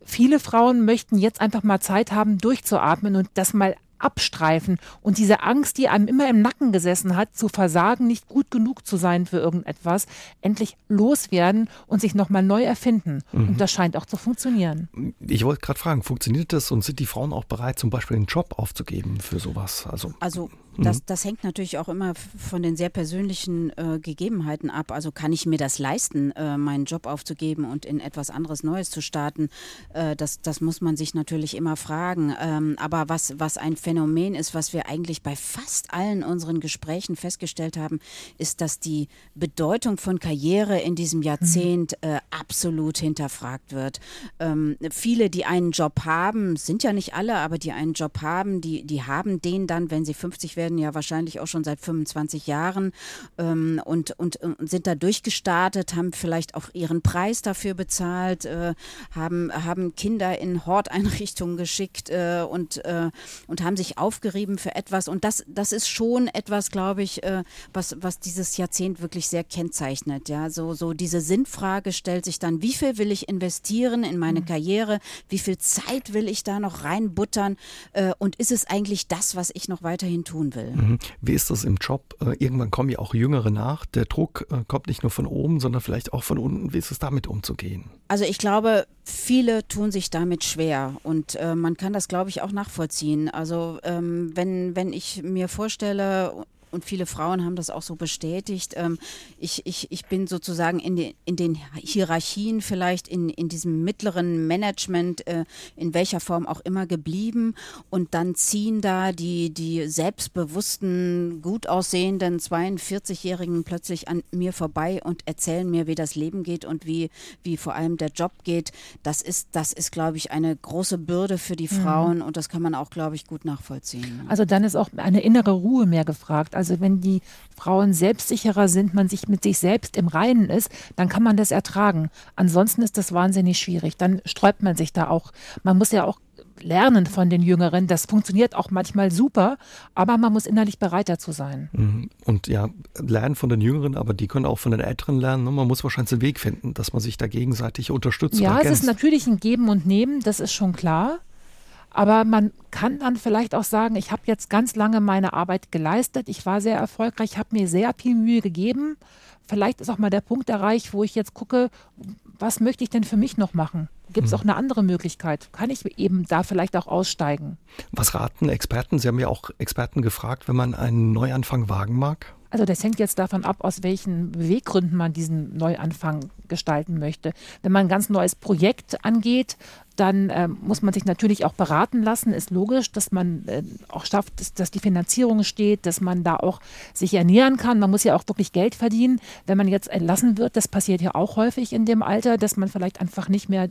viele Frauen möchten jetzt einfach mal Zeit haben, durchzuatmen und das mal abstreifen und diese Angst, die einem immer im Nacken gesessen hat, zu versagen, nicht gut genug zu sein für irgendetwas, endlich loswerden und sich nochmal neu erfinden. Mhm. Und das scheint auch zu funktionieren. Ich wollte gerade fragen, funktioniert das und sind die Frauen auch bereit, zum Beispiel einen Job aufzugeben für sowas? Also, also das, mhm. das hängt natürlich auch immer von den sehr persönlichen äh, Gegebenheiten ab. Also kann ich mir das leisten, äh, meinen Job aufzugeben und in etwas anderes Neues zu starten? Äh, das, das muss man sich natürlich immer fragen. Ähm, aber was, was ein Phänomen ist, was wir eigentlich bei fast allen unseren Gesprächen festgestellt haben, ist, dass die Bedeutung von Karriere in diesem Jahrzehnt mhm. absolut hinterfragt wird. Ähm, viele, die einen Job haben, sind ja nicht alle, aber die einen Job haben, die, die haben den dann, wenn sie 50 werden, werden ja wahrscheinlich auch schon seit 25 Jahren ähm, und, und, und, sind da durchgestartet, haben vielleicht auch ihren Preis dafür bezahlt, äh, haben, haben Kinder in Horteinrichtungen geschickt äh, und, äh, und haben sich aufgerieben für etwas. Und das, das ist schon etwas, glaube ich, äh, was, was dieses Jahrzehnt wirklich sehr kennzeichnet. Ja, so, so diese Sinnfrage stellt sich dann, wie viel will ich investieren in meine mhm. Karriere? Wie viel Zeit will ich da noch reinbuttern? Äh, und ist es eigentlich das, was ich noch weiterhin tun will? Will. Mhm. Wie ist das im Job? Äh, irgendwann kommen ja auch Jüngere nach. Der Druck äh, kommt nicht nur von oben, sondern vielleicht auch von unten. Wie ist es damit umzugehen? Also ich glaube, viele tun sich damit schwer und äh, man kann das, glaube ich, auch nachvollziehen. Also ähm, wenn, wenn ich mir vorstelle, und viele Frauen haben das auch so bestätigt. Ähm, ich, ich, ich bin sozusagen in, den, in den Hierarchien vielleicht in, in diesem mittleren Management, äh, in welcher Form auch immer geblieben. Und dann ziehen da die, die selbstbewussten, gut aussehenden 42-Jährigen plötzlich an mir vorbei und erzählen mir, wie das Leben geht und wie, wie vor allem der Job geht. Das ist, das ist, glaube ich, eine große Bürde für die mhm. Frauen mhm. und das kann man auch, glaube ich, gut nachvollziehen. Also dann ist auch eine innere Ruhe mehr gefragt. Also wenn die Frauen selbstsicherer sind, man sich mit sich selbst im Reinen ist, dann kann man das ertragen. Ansonsten ist das wahnsinnig schwierig. Dann sträubt man sich da auch. Man muss ja auch lernen von den Jüngeren. Das funktioniert auch manchmal super, aber man muss innerlich bereit dazu sein. Mhm. Und ja, lernen von den Jüngeren, aber die können auch von den Älteren lernen. Ne? Man muss wahrscheinlich einen Weg finden, dass man sich da gegenseitig unterstützt. Ja, es ist natürlich ein Geben und Nehmen, das ist schon klar. Aber man kann dann vielleicht auch sagen, ich habe jetzt ganz lange meine Arbeit geleistet, ich war sehr erfolgreich, habe mir sehr viel Mühe gegeben. Vielleicht ist auch mal der Punkt erreicht, wo ich jetzt gucke, was möchte ich denn für mich noch machen? Gibt es hm. auch eine andere Möglichkeit? Kann ich eben da vielleicht auch aussteigen? Was raten Experten? Sie haben ja auch Experten gefragt, wenn man einen Neuanfang wagen mag. Also das hängt jetzt davon ab, aus welchen Beweggründen man diesen Neuanfang gestalten möchte. Wenn man ein ganz neues Projekt angeht, dann äh, muss man sich natürlich auch beraten lassen. Ist logisch, dass man äh, auch schafft, dass, dass, die Finanzierung steht, dass man da auch sich ernähren kann. Man muss ja auch wirklich Geld verdienen. Wenn man jetzt entlassen wird, das passiert ja auch häufig in dem Alter, dass man vielleicht einfach nicht mehr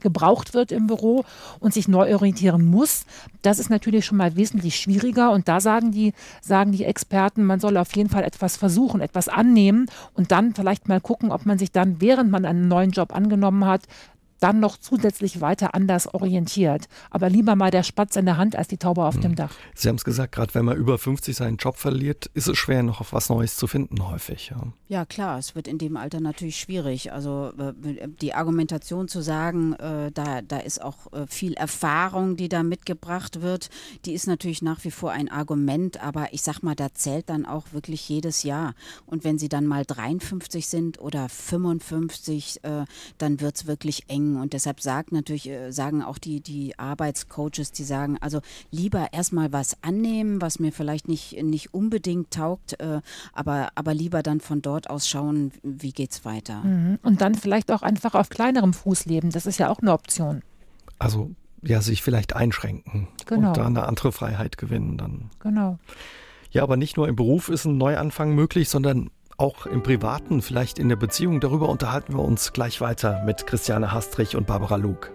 gebraucht wird im Büro und sich neu orientieren muss. Das ist natürlich schon mal wesentlich schwieriger. Und da sagen die, sagen die Experten, man soll auf jeden Fall etwas versuchen, etwas annehmen und dann vielleicht mal gucken, ob man sich dann, während man einen neuen Job angenommen hat, dann noch zusätzlich weiter anders orientiert. Aber lieber mal der Spatz in der Hand als die Taube auf hm. dem Dach. Sie haben es gesagt, gerade wenn man über 50 seinen Job verliert, ist es schwer, noch auf was Neues zu finden, häufig. Ja, ja klar, es wird in dem Alter natürlich schwierig. Also äh, die Argumentation zu sagen, äh, da, da ist auch äh, viel Erfahrung, die da mitgebracht wird, die ist natürlich nach wie vor ein Argument, aber ich sag mal, da zählt dann auch wirklich jedes Jahr. Und wenn Sie dann mal 53 sind oder 55, äh, dann wird es wirklich eng und deshalb sagt natürlich, äh, sagen auch die, die Arbeitscoaches, die sagen, also lieber erstmal was annehmen, was mir vielleicht nicht, nicht unbedingt taugt, äh, aber, aber lieber dann von dort aus schauen, wie geht's weiter. Mhm. Und dann vielleicht auch einfach auf kleinerem Fuß leben. Das ist ja auch eine Option. Also ja, sich vielleicht einschränken genau. und da eine andere Freiheit gewinnen dann. Genau. Ja, aber nicht nur im Beruf ist ein Neuanfang möglich, sondern auch im Privaten, vielleicht in der Beziehung. Darüber unterhalten wir uns gleich weiter mit Christiane Hastrich und Barbara Luke.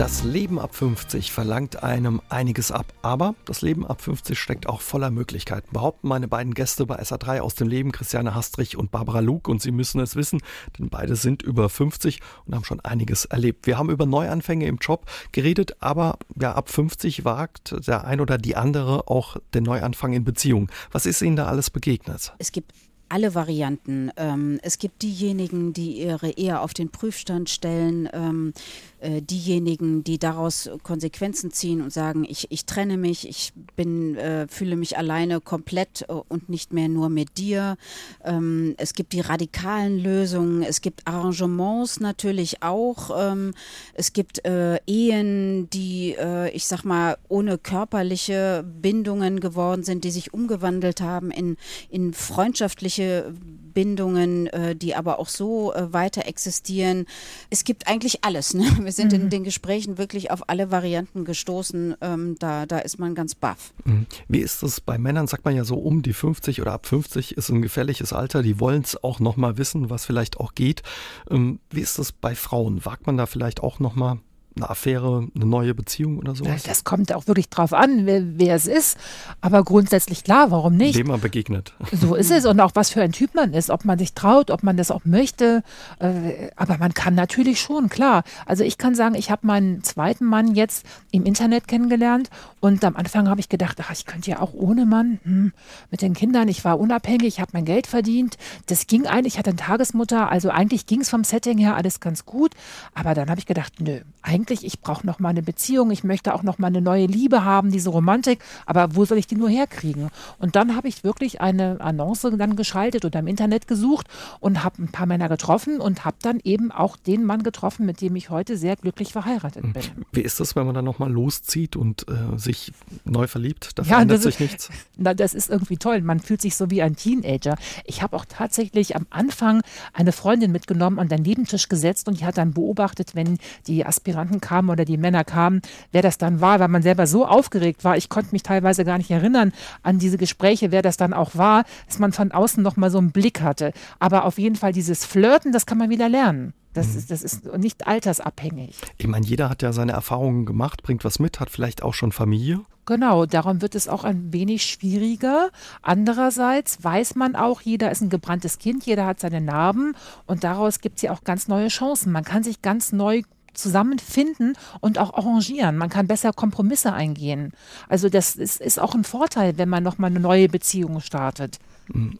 Das Leben ab 50 verlangt einem einiges ab, aber das Leben ab 50 steckt auch voller Möglichkeiten. Behaupten meine beiden Gäste bei SA3 aus dem Leben, Christiane Hastrich und Barbara Luke, und sie müssen es wissen, denn beide sind über 50 und haben schon einiges erlebt. Wir haben über Neuanfänge im Job geredet, aber ja, ab 50 wagt der ein oder die andere auch den Neuanfang in Beziehung. Was ist Ihnen da alles begegnet? Es gibt alle Varianten. Ähm, es gibt diejenigen, die ihre Ehe auf den Prüfstand stellen, ähm, äh, diejenigen, die daraus Konsequenzen ziehen und sagen, ich, ich trenne mich, ich bin, äh, fühle mich alleine komplett äh, und nicht mehr nur mit dir. Ähm, es gibt die radikalen Lösungen, es gibt Arrangements natürlich auch. Ähm, es gibt äh, Ehen, die, äh, ich sag mal, ohne körperliche Bindungen geworden sind, die sich umgewandelt haben in, in freundschaftliche Bindungen, äh, die aber auch so äh, weiter existieren. Es gibt eigentlich alles. Ne? Wir sind mhm. in den Gesprächen wirklich auf alle Varianten gestoßen. Ähm, da, da ist man ganz baff. Mhm. Wie ist das bei Männern? Sagt man ja so um die 50 oder ab 50 ist ein gefährliches Alter. Die wollen es auch noch mal wissen, was vielleicht auch geht. Ähm, wie ist das bei Frauen? Wagt man da vielleicht auch noch mal eine Affäre, eine neue Beziehung oder so? Das kommt auch wirklich drauf an, wer, wer, es ist. Aber grundsätzlich klar, warum nicht? Dem man begegnet. So ist es und auch was für ein Typ man ist, ob man sich traut, ob man das auch möchte. Äh, aber man kann natürlich schon, klar. Also ich kann sagen, ich habe meinen zweiten Mann jetzt im Internet kennengelernt und am Anfang habe ich gedacht, ach, ich könnte ja auch ohne Mann hm, mit den Kindern. Ich war unabhängig, ich habe mein Geld verdient. Das ging eigentlich, ich hatte eine Tagesmutter, also eigentlich ging es vom Setting her alles ganz gut. Aber dann habe ich gedacht, nö, eigentlich eigentlich, ich brauche noch mal eine Beziehung, ich möchte auch noch mal eine neue Liebe haben, diese Romantik, aber wo soll ich die nur herkriegen? Und dann habe ich wirklich eine Annonce dann geschaltet oder im Internet gesucht und habe ein paar Männer getroffen und habe dann eben auch den Mann getroffen, mit dem ich heute sehr glücklich verheiratet bin. Wie ist das, wenn man dann noch mal loszieht und äh, sich neu verliebt? Da ja, verändert sich ist, nichts? Na, das ist irgendwie toll. Man fühlt sich so wie ein Teenager. Ich habe auch tatsächlich am Anfang eine Freundin mitgenommen, an den Nebentisch gesetzt und die hat dann beobachtet, wenn die Aspiranten Aspiranten kamen oder die Männer kamen, wer das dann war, weil man selber so aufgeregt war. Ich konnte mich teilweise gar nicht erinnern an diese Gespräche, wer das dann auch war, dass man von außen noch mal so einen Blick hatte. Aber auf jeden Fall dieses Flirten, das kann man wieder lernen. Das, mhm. ist, das ist nicht altersabhängig. Ich meine, jeder hat ja seine Erfahrungen gemacht, bringt was mit, hat vielleicht auch schon Familie. Genau, darum wird es auch ein wenig schwieriger. Andererseits weiß man auch, jeder ist ein gebranntes Kind, jeder hat seine Narben und daraus gibt es ja auch ganz neue Chancen. Man kann sich ganz neu zusammenfinden und auch arrangieren. Man kann besser Kompromisse eingehen. Also das ist, ist auch ein Vorteil, wenn man nochmal eine neue Beziehung startet.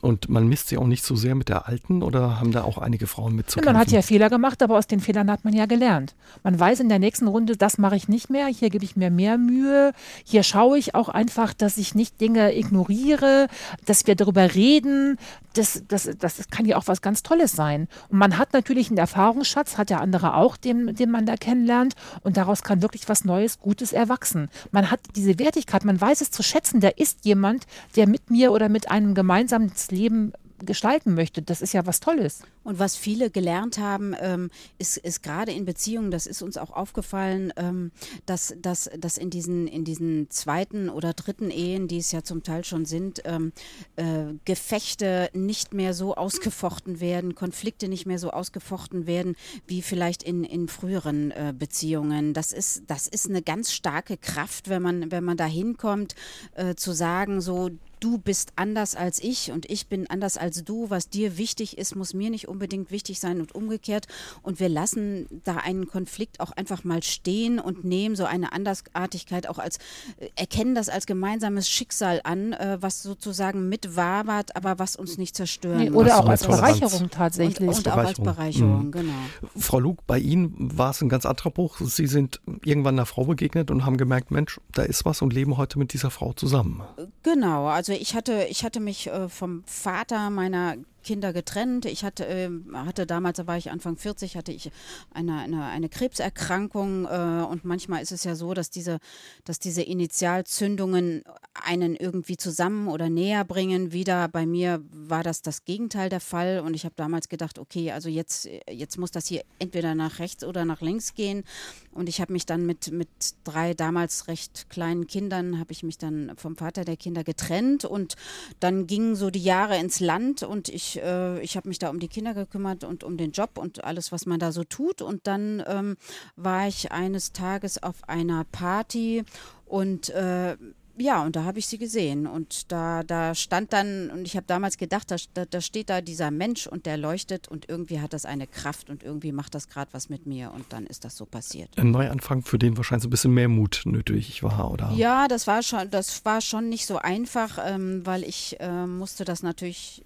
Und man misst sie auch nicht so sehr mit der alten oder haben da auch einige Frauen mit zu Man hat ja Fehler gemacht, aber aus den Fehlern hat man ja gelernt. Man weiß in der nächsten Runde, das mache ich nicht mehr, hier gebe ich mir mehr Mühe, hier schaue ich auch einfach, dass ich nicht Dinge ignoriere, dass wir darüber reden. Das, das, das kann ja auch was ganz Tolles sein. Und man hat natürlich einen Erfahrungsschatz, hat der andere auch, den, den man da kennenlernt. Und daraus kann wirklich was Neues, Gutes erwachsen. Man hat diese Wertigkeit, man weiß es zu schätzen, da ist jemand, der mit mir oder mit einem gemeinsam das Leben gestalten möchte. Das ist ja was Tolles. Und was viele gelernt haben, ähm, ist, ist gerade in Beziehungen, das ist uns auch aufgefallen, ähm, dass, dass, dass in, diesen, in diesen zweiten oder dritten Ehen, die es ja zum Teil schon sind, ähm, äh, Gefechte nicht mehr so ausgefochten werden, Konflikte nicht mehr so ausgefochten werden, wie vielleicht in, in früheren äh, Beziehungen. Das ist, das ist eine ganz starke Kraft, wenn man, wenn man da hinkommt, äh, zu sagen, so, du bist anders als ich und ich bin anders als du. Was dir wichtig ist, muss mir nicht unbedingt wichtig sein und umgekehrt. Und wir lassen da einen Konflikt auch einfach mal stehen und nehmen so eine Andersartigkeit auch als, äh, erkennen das als gemeinsames Schicksal an, äh, was sozusagen mitwabert, aber was uns nicht zerstören nee, Oder auch als Bereicherung tatsächlich. Und, und auch als Bereicherung, mhm. genau. Frau Luke, bei Ihnen war es ein ganz anderer Bruch. Sie sind irgendwann einer Frau begegnet und haben gemerkt, Mensch, da ist was und leben heute mit dieser Frau zusammen. Genau, also ich hatte, ich hatte mich vom Vater meiner Kinder getrennt. Ich hatte, äh, hatte damals, da war ich Anfang 40, hatte ich eine, eine, eine Krebserkrankung äh, und manchmal ist es ja so, dass diese, dass diese Initialzündungen einen irgendwie zusammen oder näher bringen. Wieder bei mir war das das Gegenteil der Fall und ich habe damals gedacht, okay, also jetzt, jetzt muss das hier entweder nach rechts oder nach links gehen und ich habe mich dann mit, mit drei damals recht kleinen Kindern, habe ich mich dann vom Vater der Kinder getrennt und dann gingen so die Jahre ins Land und ich äh, ich habe mich da um die Kinder gekümmert und um den Job und alles, was man da so tut. Und dann ähm, war ich eines Tages auf einer Party und äh, ja, und da habe ich sie gesehen. Und da, da stand dann, und ich habe damals gedacht, da, da steht da dieser Mensch und der leuchtet und irgendwie hat das eine Kraft und irgendwie macht das gerade was mit mir. Und dann ist das so passiert. Ein Neuanfang, für den wahrscheinlich so ein bisschen mehr Mut nötig war, oder? Ja, das war schon, das war schon nicht so einfach, ähm, weil ich äh, musste das natürlich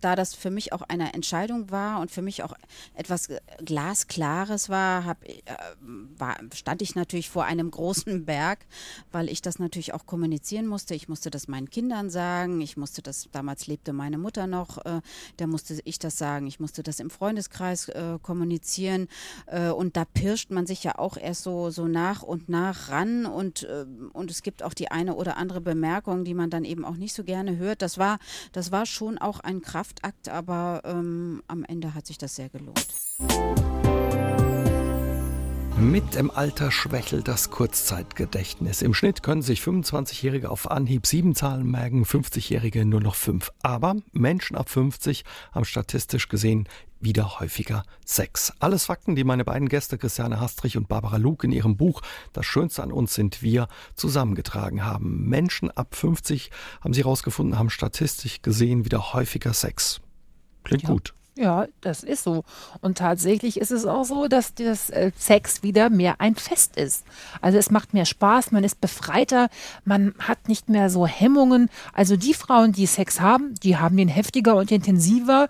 da das für mich auch eine Entscheidung war und für mich auch etwas Glasklares war, hab, äh, war, stand ich natürlich vor einem großen Berg, weil ich das natürlich auch kommunizieren musste. Ich musste das meinen Kindern sagen. Ich musste das, damals lebte meine Mutter noch, äh, da musste ich das sagen. Ich musste das im Freundeskreis äh, kommunizieren. Äh, und da pirscht man sich ja auch erst so, so nach und nach ran. Und, äh, und es gibt auch die eine oder andere Bemerkung, die man dann eben auch nicht so gerne hört. Das war, das war schon auch ein Kraft Kraftakt, aber ähm, am Ende hat sich das sehr gelohnt. Mit dem Alter schwächelt das Kurzzeitgedächtnis. Im Schnitt können sich 25-Jährige auf Anhieb sieben Zahlen merken, 50-Jährige nur noch fünf. Aber Menschen ab 50 haben statistisch gesehen wieder häufiger Sex. Alles Fakten, die meine beiden Gäste Christiane Hastrich und Barbara Luke in ihrem Buch Das Schönste an uns sind wir zusammengetragen haben. Menschen ab 50 haben sie herausgefunden, haben statistisch gesehen wieder häufiger Sex. Klingt ja. gut. Ja, das ist so. Und tatsächlich ist es auch so, dass das äh, Sex wieder mehr ein Fest ist. Also es macht mehr Spaß, man ist befreiter, man hat nicht mehr so Hemmungen. Also die Frauen, die Sex haben, die haben den heftiger und intensiver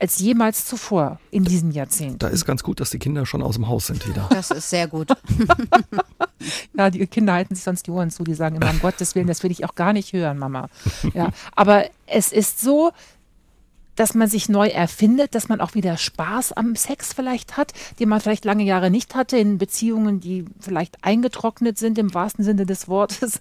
als jemals zuvor in diesem Jahrzehnt. Da ist ganz gut, dass die Kinder schon aus dem Haus sind wieder. Das ist sehr gut. ja, die Kinder halten sich sonst die Ohren zu, die sagen immer, um Gottes Willen, das will ich auch gar nicht hören, Mama. Ja, aber es ist so, dass man sich neu erfindet, dass man auch wieder Spaß am Sex vielleicht hat, den man vielleicht lange Jahre nicht hatte, in Beziehungen, die vielleicht eingetrocknet sind im wahrsten Sinne des Wortes.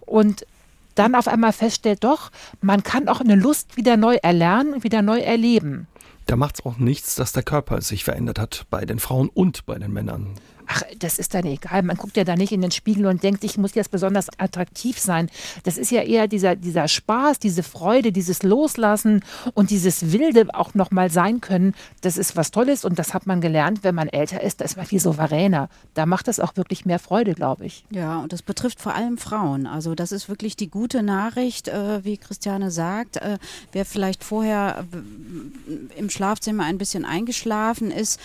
Und dann auf einmal feststellt, doch, man kann auch eine Lust wieder neu erlernen und wieder neu erleben. Da macht es auch nichts, dass der Körper sich verändert hat bei den Frauen und bei den Männern ach, das ist dann egal. Man guckt ja da nicht in den Spiegel und denkt, ich muss jetzt besonders attraktiv sein. Das ist ja eher dieser, dieser Spaß, diese Freude, dieses Loslassen und dieses Wilde auch nochmal sein können. Das ist was Tolles und das hat man gelernt, wenn man älter ist. Das war viel souveräner. Da macht es auch wirklich mehr Freude, glaube ich. Ja, und das betrifft vor allem Frauen. Also das ist wirklich die gute Nachricht, äh, wie Christiane sagt. Äh, wer vielleicht vorher äh, im Schlafzimmer ein bisschen eingeschlafen ist,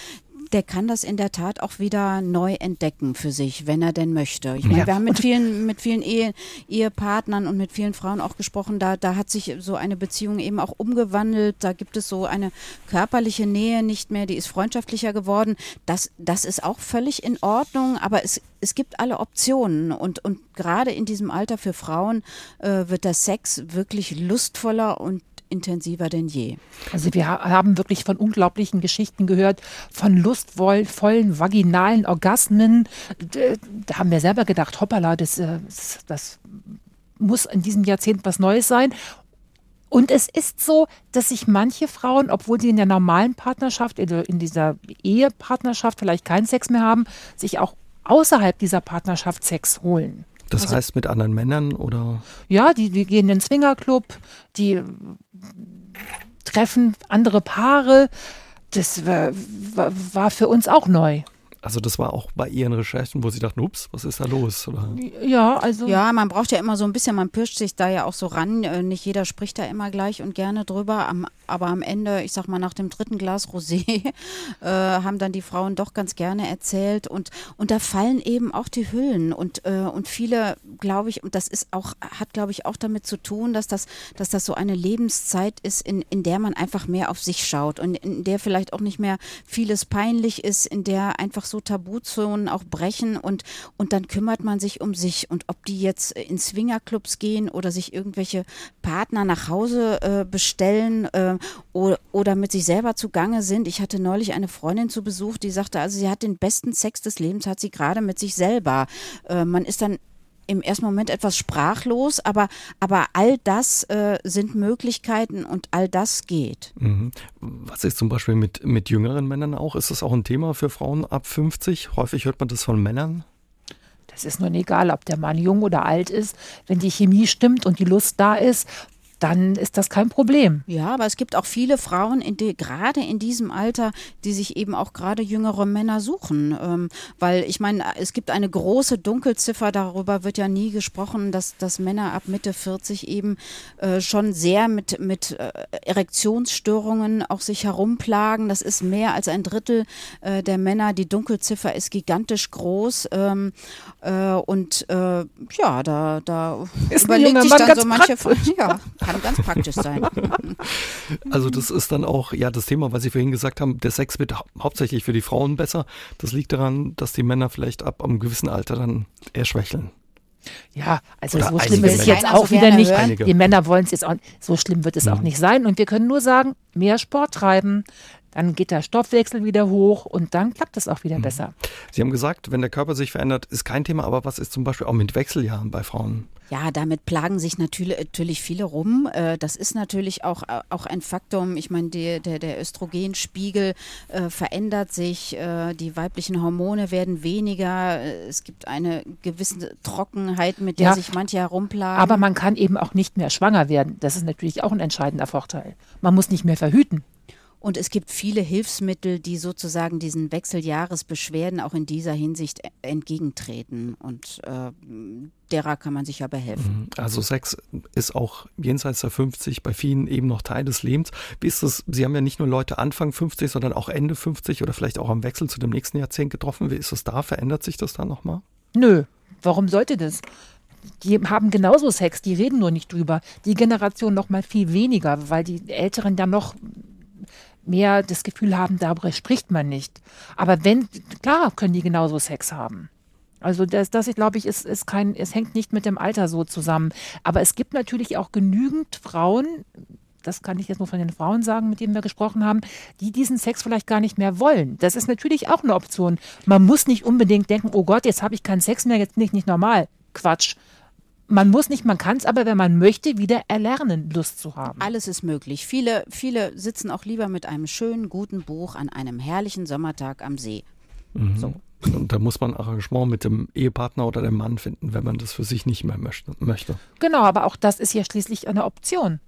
der kann das in der Tat auch wieder neu entdecken für sich, wenn er denn möchte. Ich meine, ja. wir haben mit vielen, mit vielen Ehe, Ehepartnern und mit vielen Frauen auch gesprochen, da, da hat sich so eine Beziehung eben auch umgewandelt. Da gibt es so eine körperliche Nähe nicht mehr, die ist freundschaftlicher geworden. Das, das ist auch völlig in Ordnung, aber es, es gibt alle Optionen und, und gerade in diesem Alter für Frauen äh, wird der Sex wirklich lustvoller und intensiver denn je. Also wir haben wirklich von unglaublichen Geschichten gehört, von lustvollen vaginalen Orgasmen. Da haben wir selber gedacht, hoppala, das, äh, das muss in diesem Jahrzehnt was Neues sein. Und es ist so, dass sich manche Frauen, obwohl sie in der normalen Partnerschaft, in dieser Ehepartnerschaft vielleicht keinen Sex mehr haben, sich auch außerhalb dieser Partnerschaft Sex holen. Das also, heißt mit anderen Männern oder? Ja, die, die gehen in den Swingerclub, die treffen andere Paare. Das war, war für uns auch neu. Also das war auch bei Ihren Recherchen, wo Sie dachten, ups, was ist da los? Oder? Ja, also. Ja, man braucht ja immer so ein bisschen, man pirscht sich da ja auch so ran. Äh, nicht jeder spricht da immer gleich und gerne drüber. aber am Ende, ich sag mal, nach dem dritten Glas Rosé äh, haben dann die Frauen doch ganz gerne erzählt. Und, und da fallen eben auch die Hüllen. Und, äh, und viele, glaube ich, und das ist auch, hat, glaube ich, auch damit zu tun, dass das, dass das so eine Lebenszeit ist, in, in der man einfach mehr auf sich schaut und in der vielleicht auch nicht mehr vieles peinlich ist, in der einfach so Tabuzonen auch brechen und, und dann kümmert man sich um sich. Und ob die jetzt in Swingerclubs gehen oder sich irgendwelche Partner nach Hause äh, bestellen äh, oder, oder mit sich selber zugange sind. Ich hatte neulich eine Freundin zu Besuch, die sagte, also sie hat den besten Sex des Lebens, hat sie gerade mit sich selber. Äh, man ist dann im ersten Moment etwas sprachlos, aber, aber all das äh, sind Möglichkeiten und all das geht. Mhm. Was ist zum Beispiel mit, mit jüngeren Männern auch? Ist das auch ein Thema für Frauen ab 50? Häufig hört man das von Männern. Das ist nun egal, ob der Mann jung oder alt ist. Wenn die Chemie stimmt und die Lust da ist dann ist das kein Problem. Ja, aber es gibt auch viele Frauen, in die, gerade in diesem Alter, die sich eben auch gerade jüngere Männer suchen. Ähm, weil ich meine, es gibt eine große Dunkelziffer, darüber wird ja nie gesprochen, dass, dass Männer ab Mitte 40 eben äh, schon sehr mit, mit äh, Erektionsstörungen auch sich herumplagen. Das ist mehr als ein Drittel äh, der Männer. Die Dunkelziffer ist gigantisch groß. Ähm, äh, und äh, ja, da, da ist überlegt sich dann so manche. Ja, kann ganz praktisch sein. Also das ist dann auch, ja, das Thema, was Sie vorhin gesagt haben, der Sex wird hau hauptsächlich für die Frauen besser. Das liegt daran, dass die Männer vielleicht ab einem gewissen Alter dann eher schwächeln. Ja, also Oder so schlimm ist es jetzt auch so wieder nicht. Einige. Die Männer wollen es jetzt auch, so schlimm wird es mhm. auch nicht sein. Und wir können nur sagen, mehr Sport treiben, dann geht der Stoffwechsel wieder hoch und dann klappt es auch wieder mhm. besser. Sie haben gesagt, wenn der Körper sich verändert, ist kein Thema, aber was ist zum Beispiel auch mit Wechseljahren bei Frauen? Ja, damit plagen sich natürlich, natürlich viele rum. Äh, das ist natürlich auch, auch ein Faktum. Ich meine, der, der, der Östrogenspiegel äh, verändert sich, äh, die weiblichen Hormone werden weniger, es gibt eine gewisse Trockenheit, mit der ja, sich manche herumplagen. Aber man kann eben auch nicht mehr schwanger werden. Das ist natürlich auch ein entscheidender Vorteil. Man muss nicht mehr verhüten. Und es gibt viele Hilfsmittel, die sozusagen diesen Wechseljahresbeschwerden auch in dieser Hinsicht e-, entgegentreten. Und äh, derer kann man sich ja behelfen. Mhm. Also Sex ist auch jenseits der 50 bei vielen eben noch Teil des Lebens. Wie ist das? Sie haben ja nicht nur Leute Anfang 50, sondern auch Ende 50 oder vielleicht auch am Wechsel zu dem nächsten Jahrzehnt getroffen. Wie ist das da? Verändert sich das da nochmal? Nö. Warum sollte das? die haben genauso Sex, die reden nur nicht drüber. Die Generation noch mal viel weniger, weil die Älteren dann noch mehr das Gefühl haben, darüber spricht man nicht. Aber wenn, klar, können die genauso Sex haben. Also das, das glaube ich, ist, ist kein, es hängt nicht mit dem Alter so zusammen. Aber es gibt natürlich auch genügend Frauen, das kann ich jetzt nur von den Frauen sagen, mit denen wir gesprochen haben, die diesen Sex vielleicht gar nicht mehr wollen. Das ist natürlich auch eine Option. Man muss nicht unbedingt denken, oh Gott, jetzt habe ich keinen Sex mehr, jetzt bin ich nicht normal. Quatsch man muss nicht, man kann es aber, wenn man möchte, wieder erlernen, Lust zu haben. Alles ist möglich. Viele, viele sitzen auch lieber mit einem schönen, guten Buch an einem herrlichen Sommertag am See. Mhm. So. Und da muss man Arrangement mit dem Ehepartner oder dem Mann finden, wenn man das für sich nicht mehr möchte. Genau, aber auch das ist ja schließlich eine Option.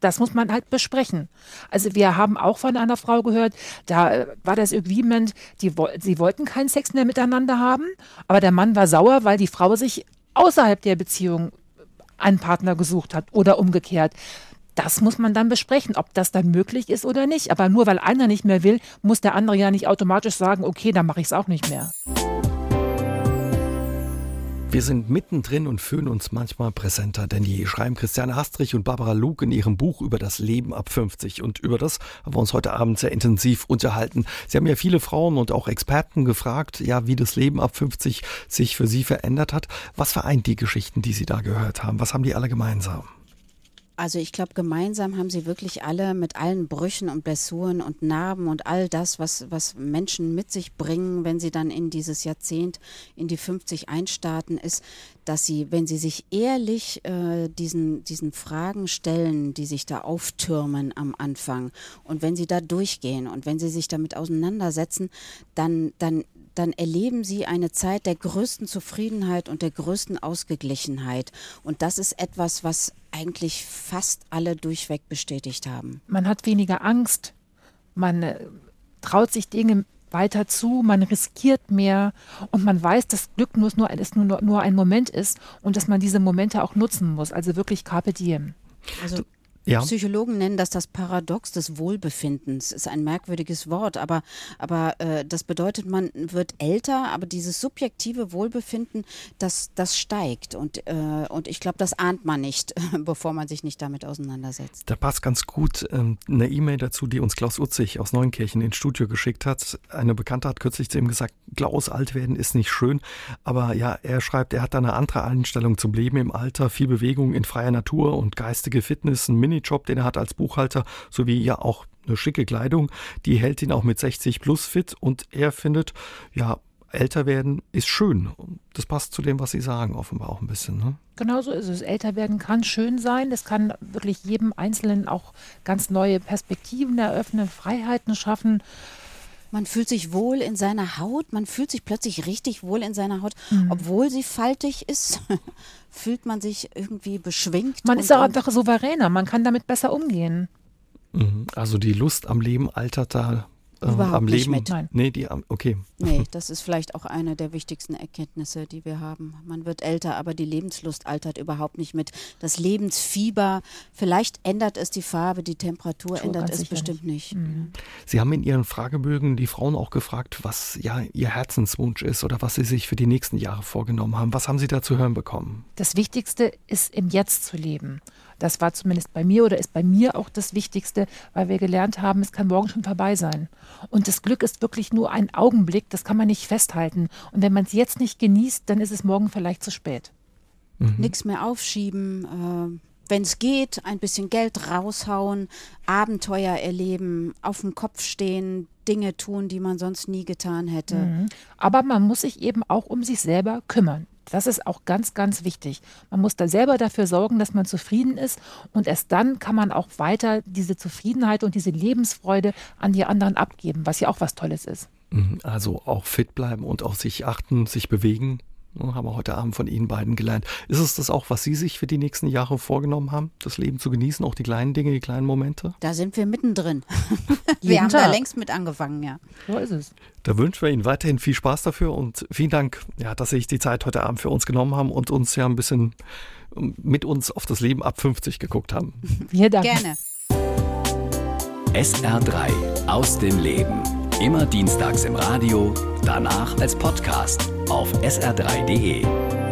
Das muss man halt besprechen. Also wir haben auch von einer Frau gehört, da äh, war das Agreement, die, sie wollten keinen Sex mehr miteinander haben, aber der Mann war sauer, weil die Frau sich außerhalb der Beziehung einen Partner gesucht hat oder umgekehrt. Das muss man dann besprechen, ob das dann möglich ist oder nicht. Aber nur weil einer nicht mehr will, muss der andere ja nicht automatisch sagen, okay, dann mache ich es auch nicht mehr. Wir sind mittendrin und fühlen uns manchmal präsenter denn je, schreiben Christiane Hastrich und Barbara Luke in ihrem Buch über das Leben ab 50. Und über das haben wir uns heute Abend sehr intensiv unterhalten. Sie haben ja viele Frauen und auch Experten gefragt, ja, wie das Leben ab 50 sich für sie verändert hat. Was vereint die Geschichten, die Sie da gehört haben? Was haben die alle gemeinsam? Also ich glaube, gemeinsam haben sie wirklich alle mit allen Brüchen und Blessuren und Narben und all das, was, was Menschen mit sich bringen, wenn sie dann in dieses Jahrzehnt, in die 50 einstarten, ist, dass sie, wenn sie sich ehrlich äh, diesen, diesen Fragen stellen, die sich da auftürmen am Anfang und wenn sie da durchgehen und wenn sie sich damit auseinandersetzen, dann, dann dann erleben sie eine Zeit der größten Zufriedenheit und der größten Ausgeglichenheit. Und das ist etwas, was eigentlich fast alle durchweg bestätigt haben. Man hat weniger Angst, man äh, traut sich Dinge weiter zu, man riskiert mehr und man weiß, dass Glück nur, nur, nur, nur ein Moment ist und dass man diese Momente auch nutzen muss. Also wirklich Carpe Diem. Also ja. Psychologen nennen das das Paradox des Wohlbefindens. Ist ein merkwürdiges Wort, aber, aber äh, das bedeutet, man wird älter, aber dieses subjektive Wohlbefinden, das, das steigt. Und, äh, und ich glaube, das ahnt man nicht, bevor man sich nicht damit auseinandersetzt. Da passt ganz gut ähm, eine E-Mail dazu, die uns Klaus Utzig aus Neunkirchen ins Studio geschickt hat. Eine Bekannte hat kürzlich zu ihm gesagt, Klaus, alt werden ist nicht schön. Aber ja, er schreibt, er hat da eine andere Einstellung zum Leben im Alter, viel Bewegung in freier Natur und geistige Fitness, ein Mini Minijob, den er hat als Buchhalter, sowie ja auch eine schicke Kleidung, die hält ihn auch mit 60 plus fit und er findet, ja, älter werden ist schön. Das passt zu dem, was Sie sagen, offenbar auch ein bisschen. Ne? Genau so ist es. Älter werden kann schön sein. Es kann wirklich jedem Einzelnen auch ganz neue Perspektiven eröffnen, Freiheiten schaffen. Man fühlt sich wohl in seiner Haut, man fühlt sich plötzlich richtig wohl in seiner Haut, mhm. obwohl sie faltig ist. fühlt man sich irgendwie beschwingt. Man ist auch einfach souveräner, man kann damit besser umgehen. Mhm. Also die Lust am Leben altert da äh, Überhaupt am nicht Leben. Mit. Nein. Nee, die, okay. Nee, das ist vielleicht auch eine der wichtigsten Erkenntnisse, die wir haben. Man wird älter, aber die Lebenslust altert überhaupt nicht mit. Das Lebensfieber, vielleicht ändert es die Farbe, die Temperatur so, ändert es bestimmt nicht. nicht. Mhm. Sie haben in Ihren Fragebögen die Frauen auch gefragt, was ja ihr Herzenswunsch ist oder was sie sich für die nächsten Jahre vorgenommen haben. Was haben Sie da zu hören bekommen? Das Wichtigste ist, im Jetzt zu leben. Das war zumindest bei mir oder ist bei mir auch das Wichtigste, weil wir gelernt haben, es kann morgen schon vorbei sein. Und das Glück ist wirklich nur ein Augenblick, das kann man nicht festhalten. Und wenn man es jetzt nicht genießt, dann ist es morgen vielleicht zu spät. Mhm. Nichts mehr aufschieben. Äh, wenn es geht, ein bisschen Geld raushauen, Abenteuer erleben, auf dem Kopf stehen, Dinge tun, die man sonst nie getan hätte. Mhm. Aber man muss sich eben auch um sich selber kümmern. Das ist auch ganz, ganz wichtig. Man muss da selber dafür sorgen, dass man zufrieden ist und erst dann kann man auch weiter diese Zufriedenheit und diese Lebensfreude an die anderen abgeben, was ja auch was Tolles ist. Mhm, also auch fit bleiben und auch sich achten, sich bewegen, haben wir heute Abend von Ihnen beiden gelernt. Ist es das auch, was Sie sich für die nächsten Jahre vorgenommen haben, das Leben zu genießen, auch die kleinen Dinge, die kleinen Momente? Da sind wir mittendrin. wir haben da längst mit angefangen, ja. So ist es. Da wünschen wir Ihnen weiterhin viel Spaß dafür und vielen Dank, ja, dass Sie sich die Zeit heute Abend für uns genommen haben und uns ja ein bisschen ähm, mit uns auf das Leben ab 50 geguckt haben. Wir danken. Gerne. SR3 aus dem Leben. Immer dienstags im Radio, danach als Podcast auf sr3.de.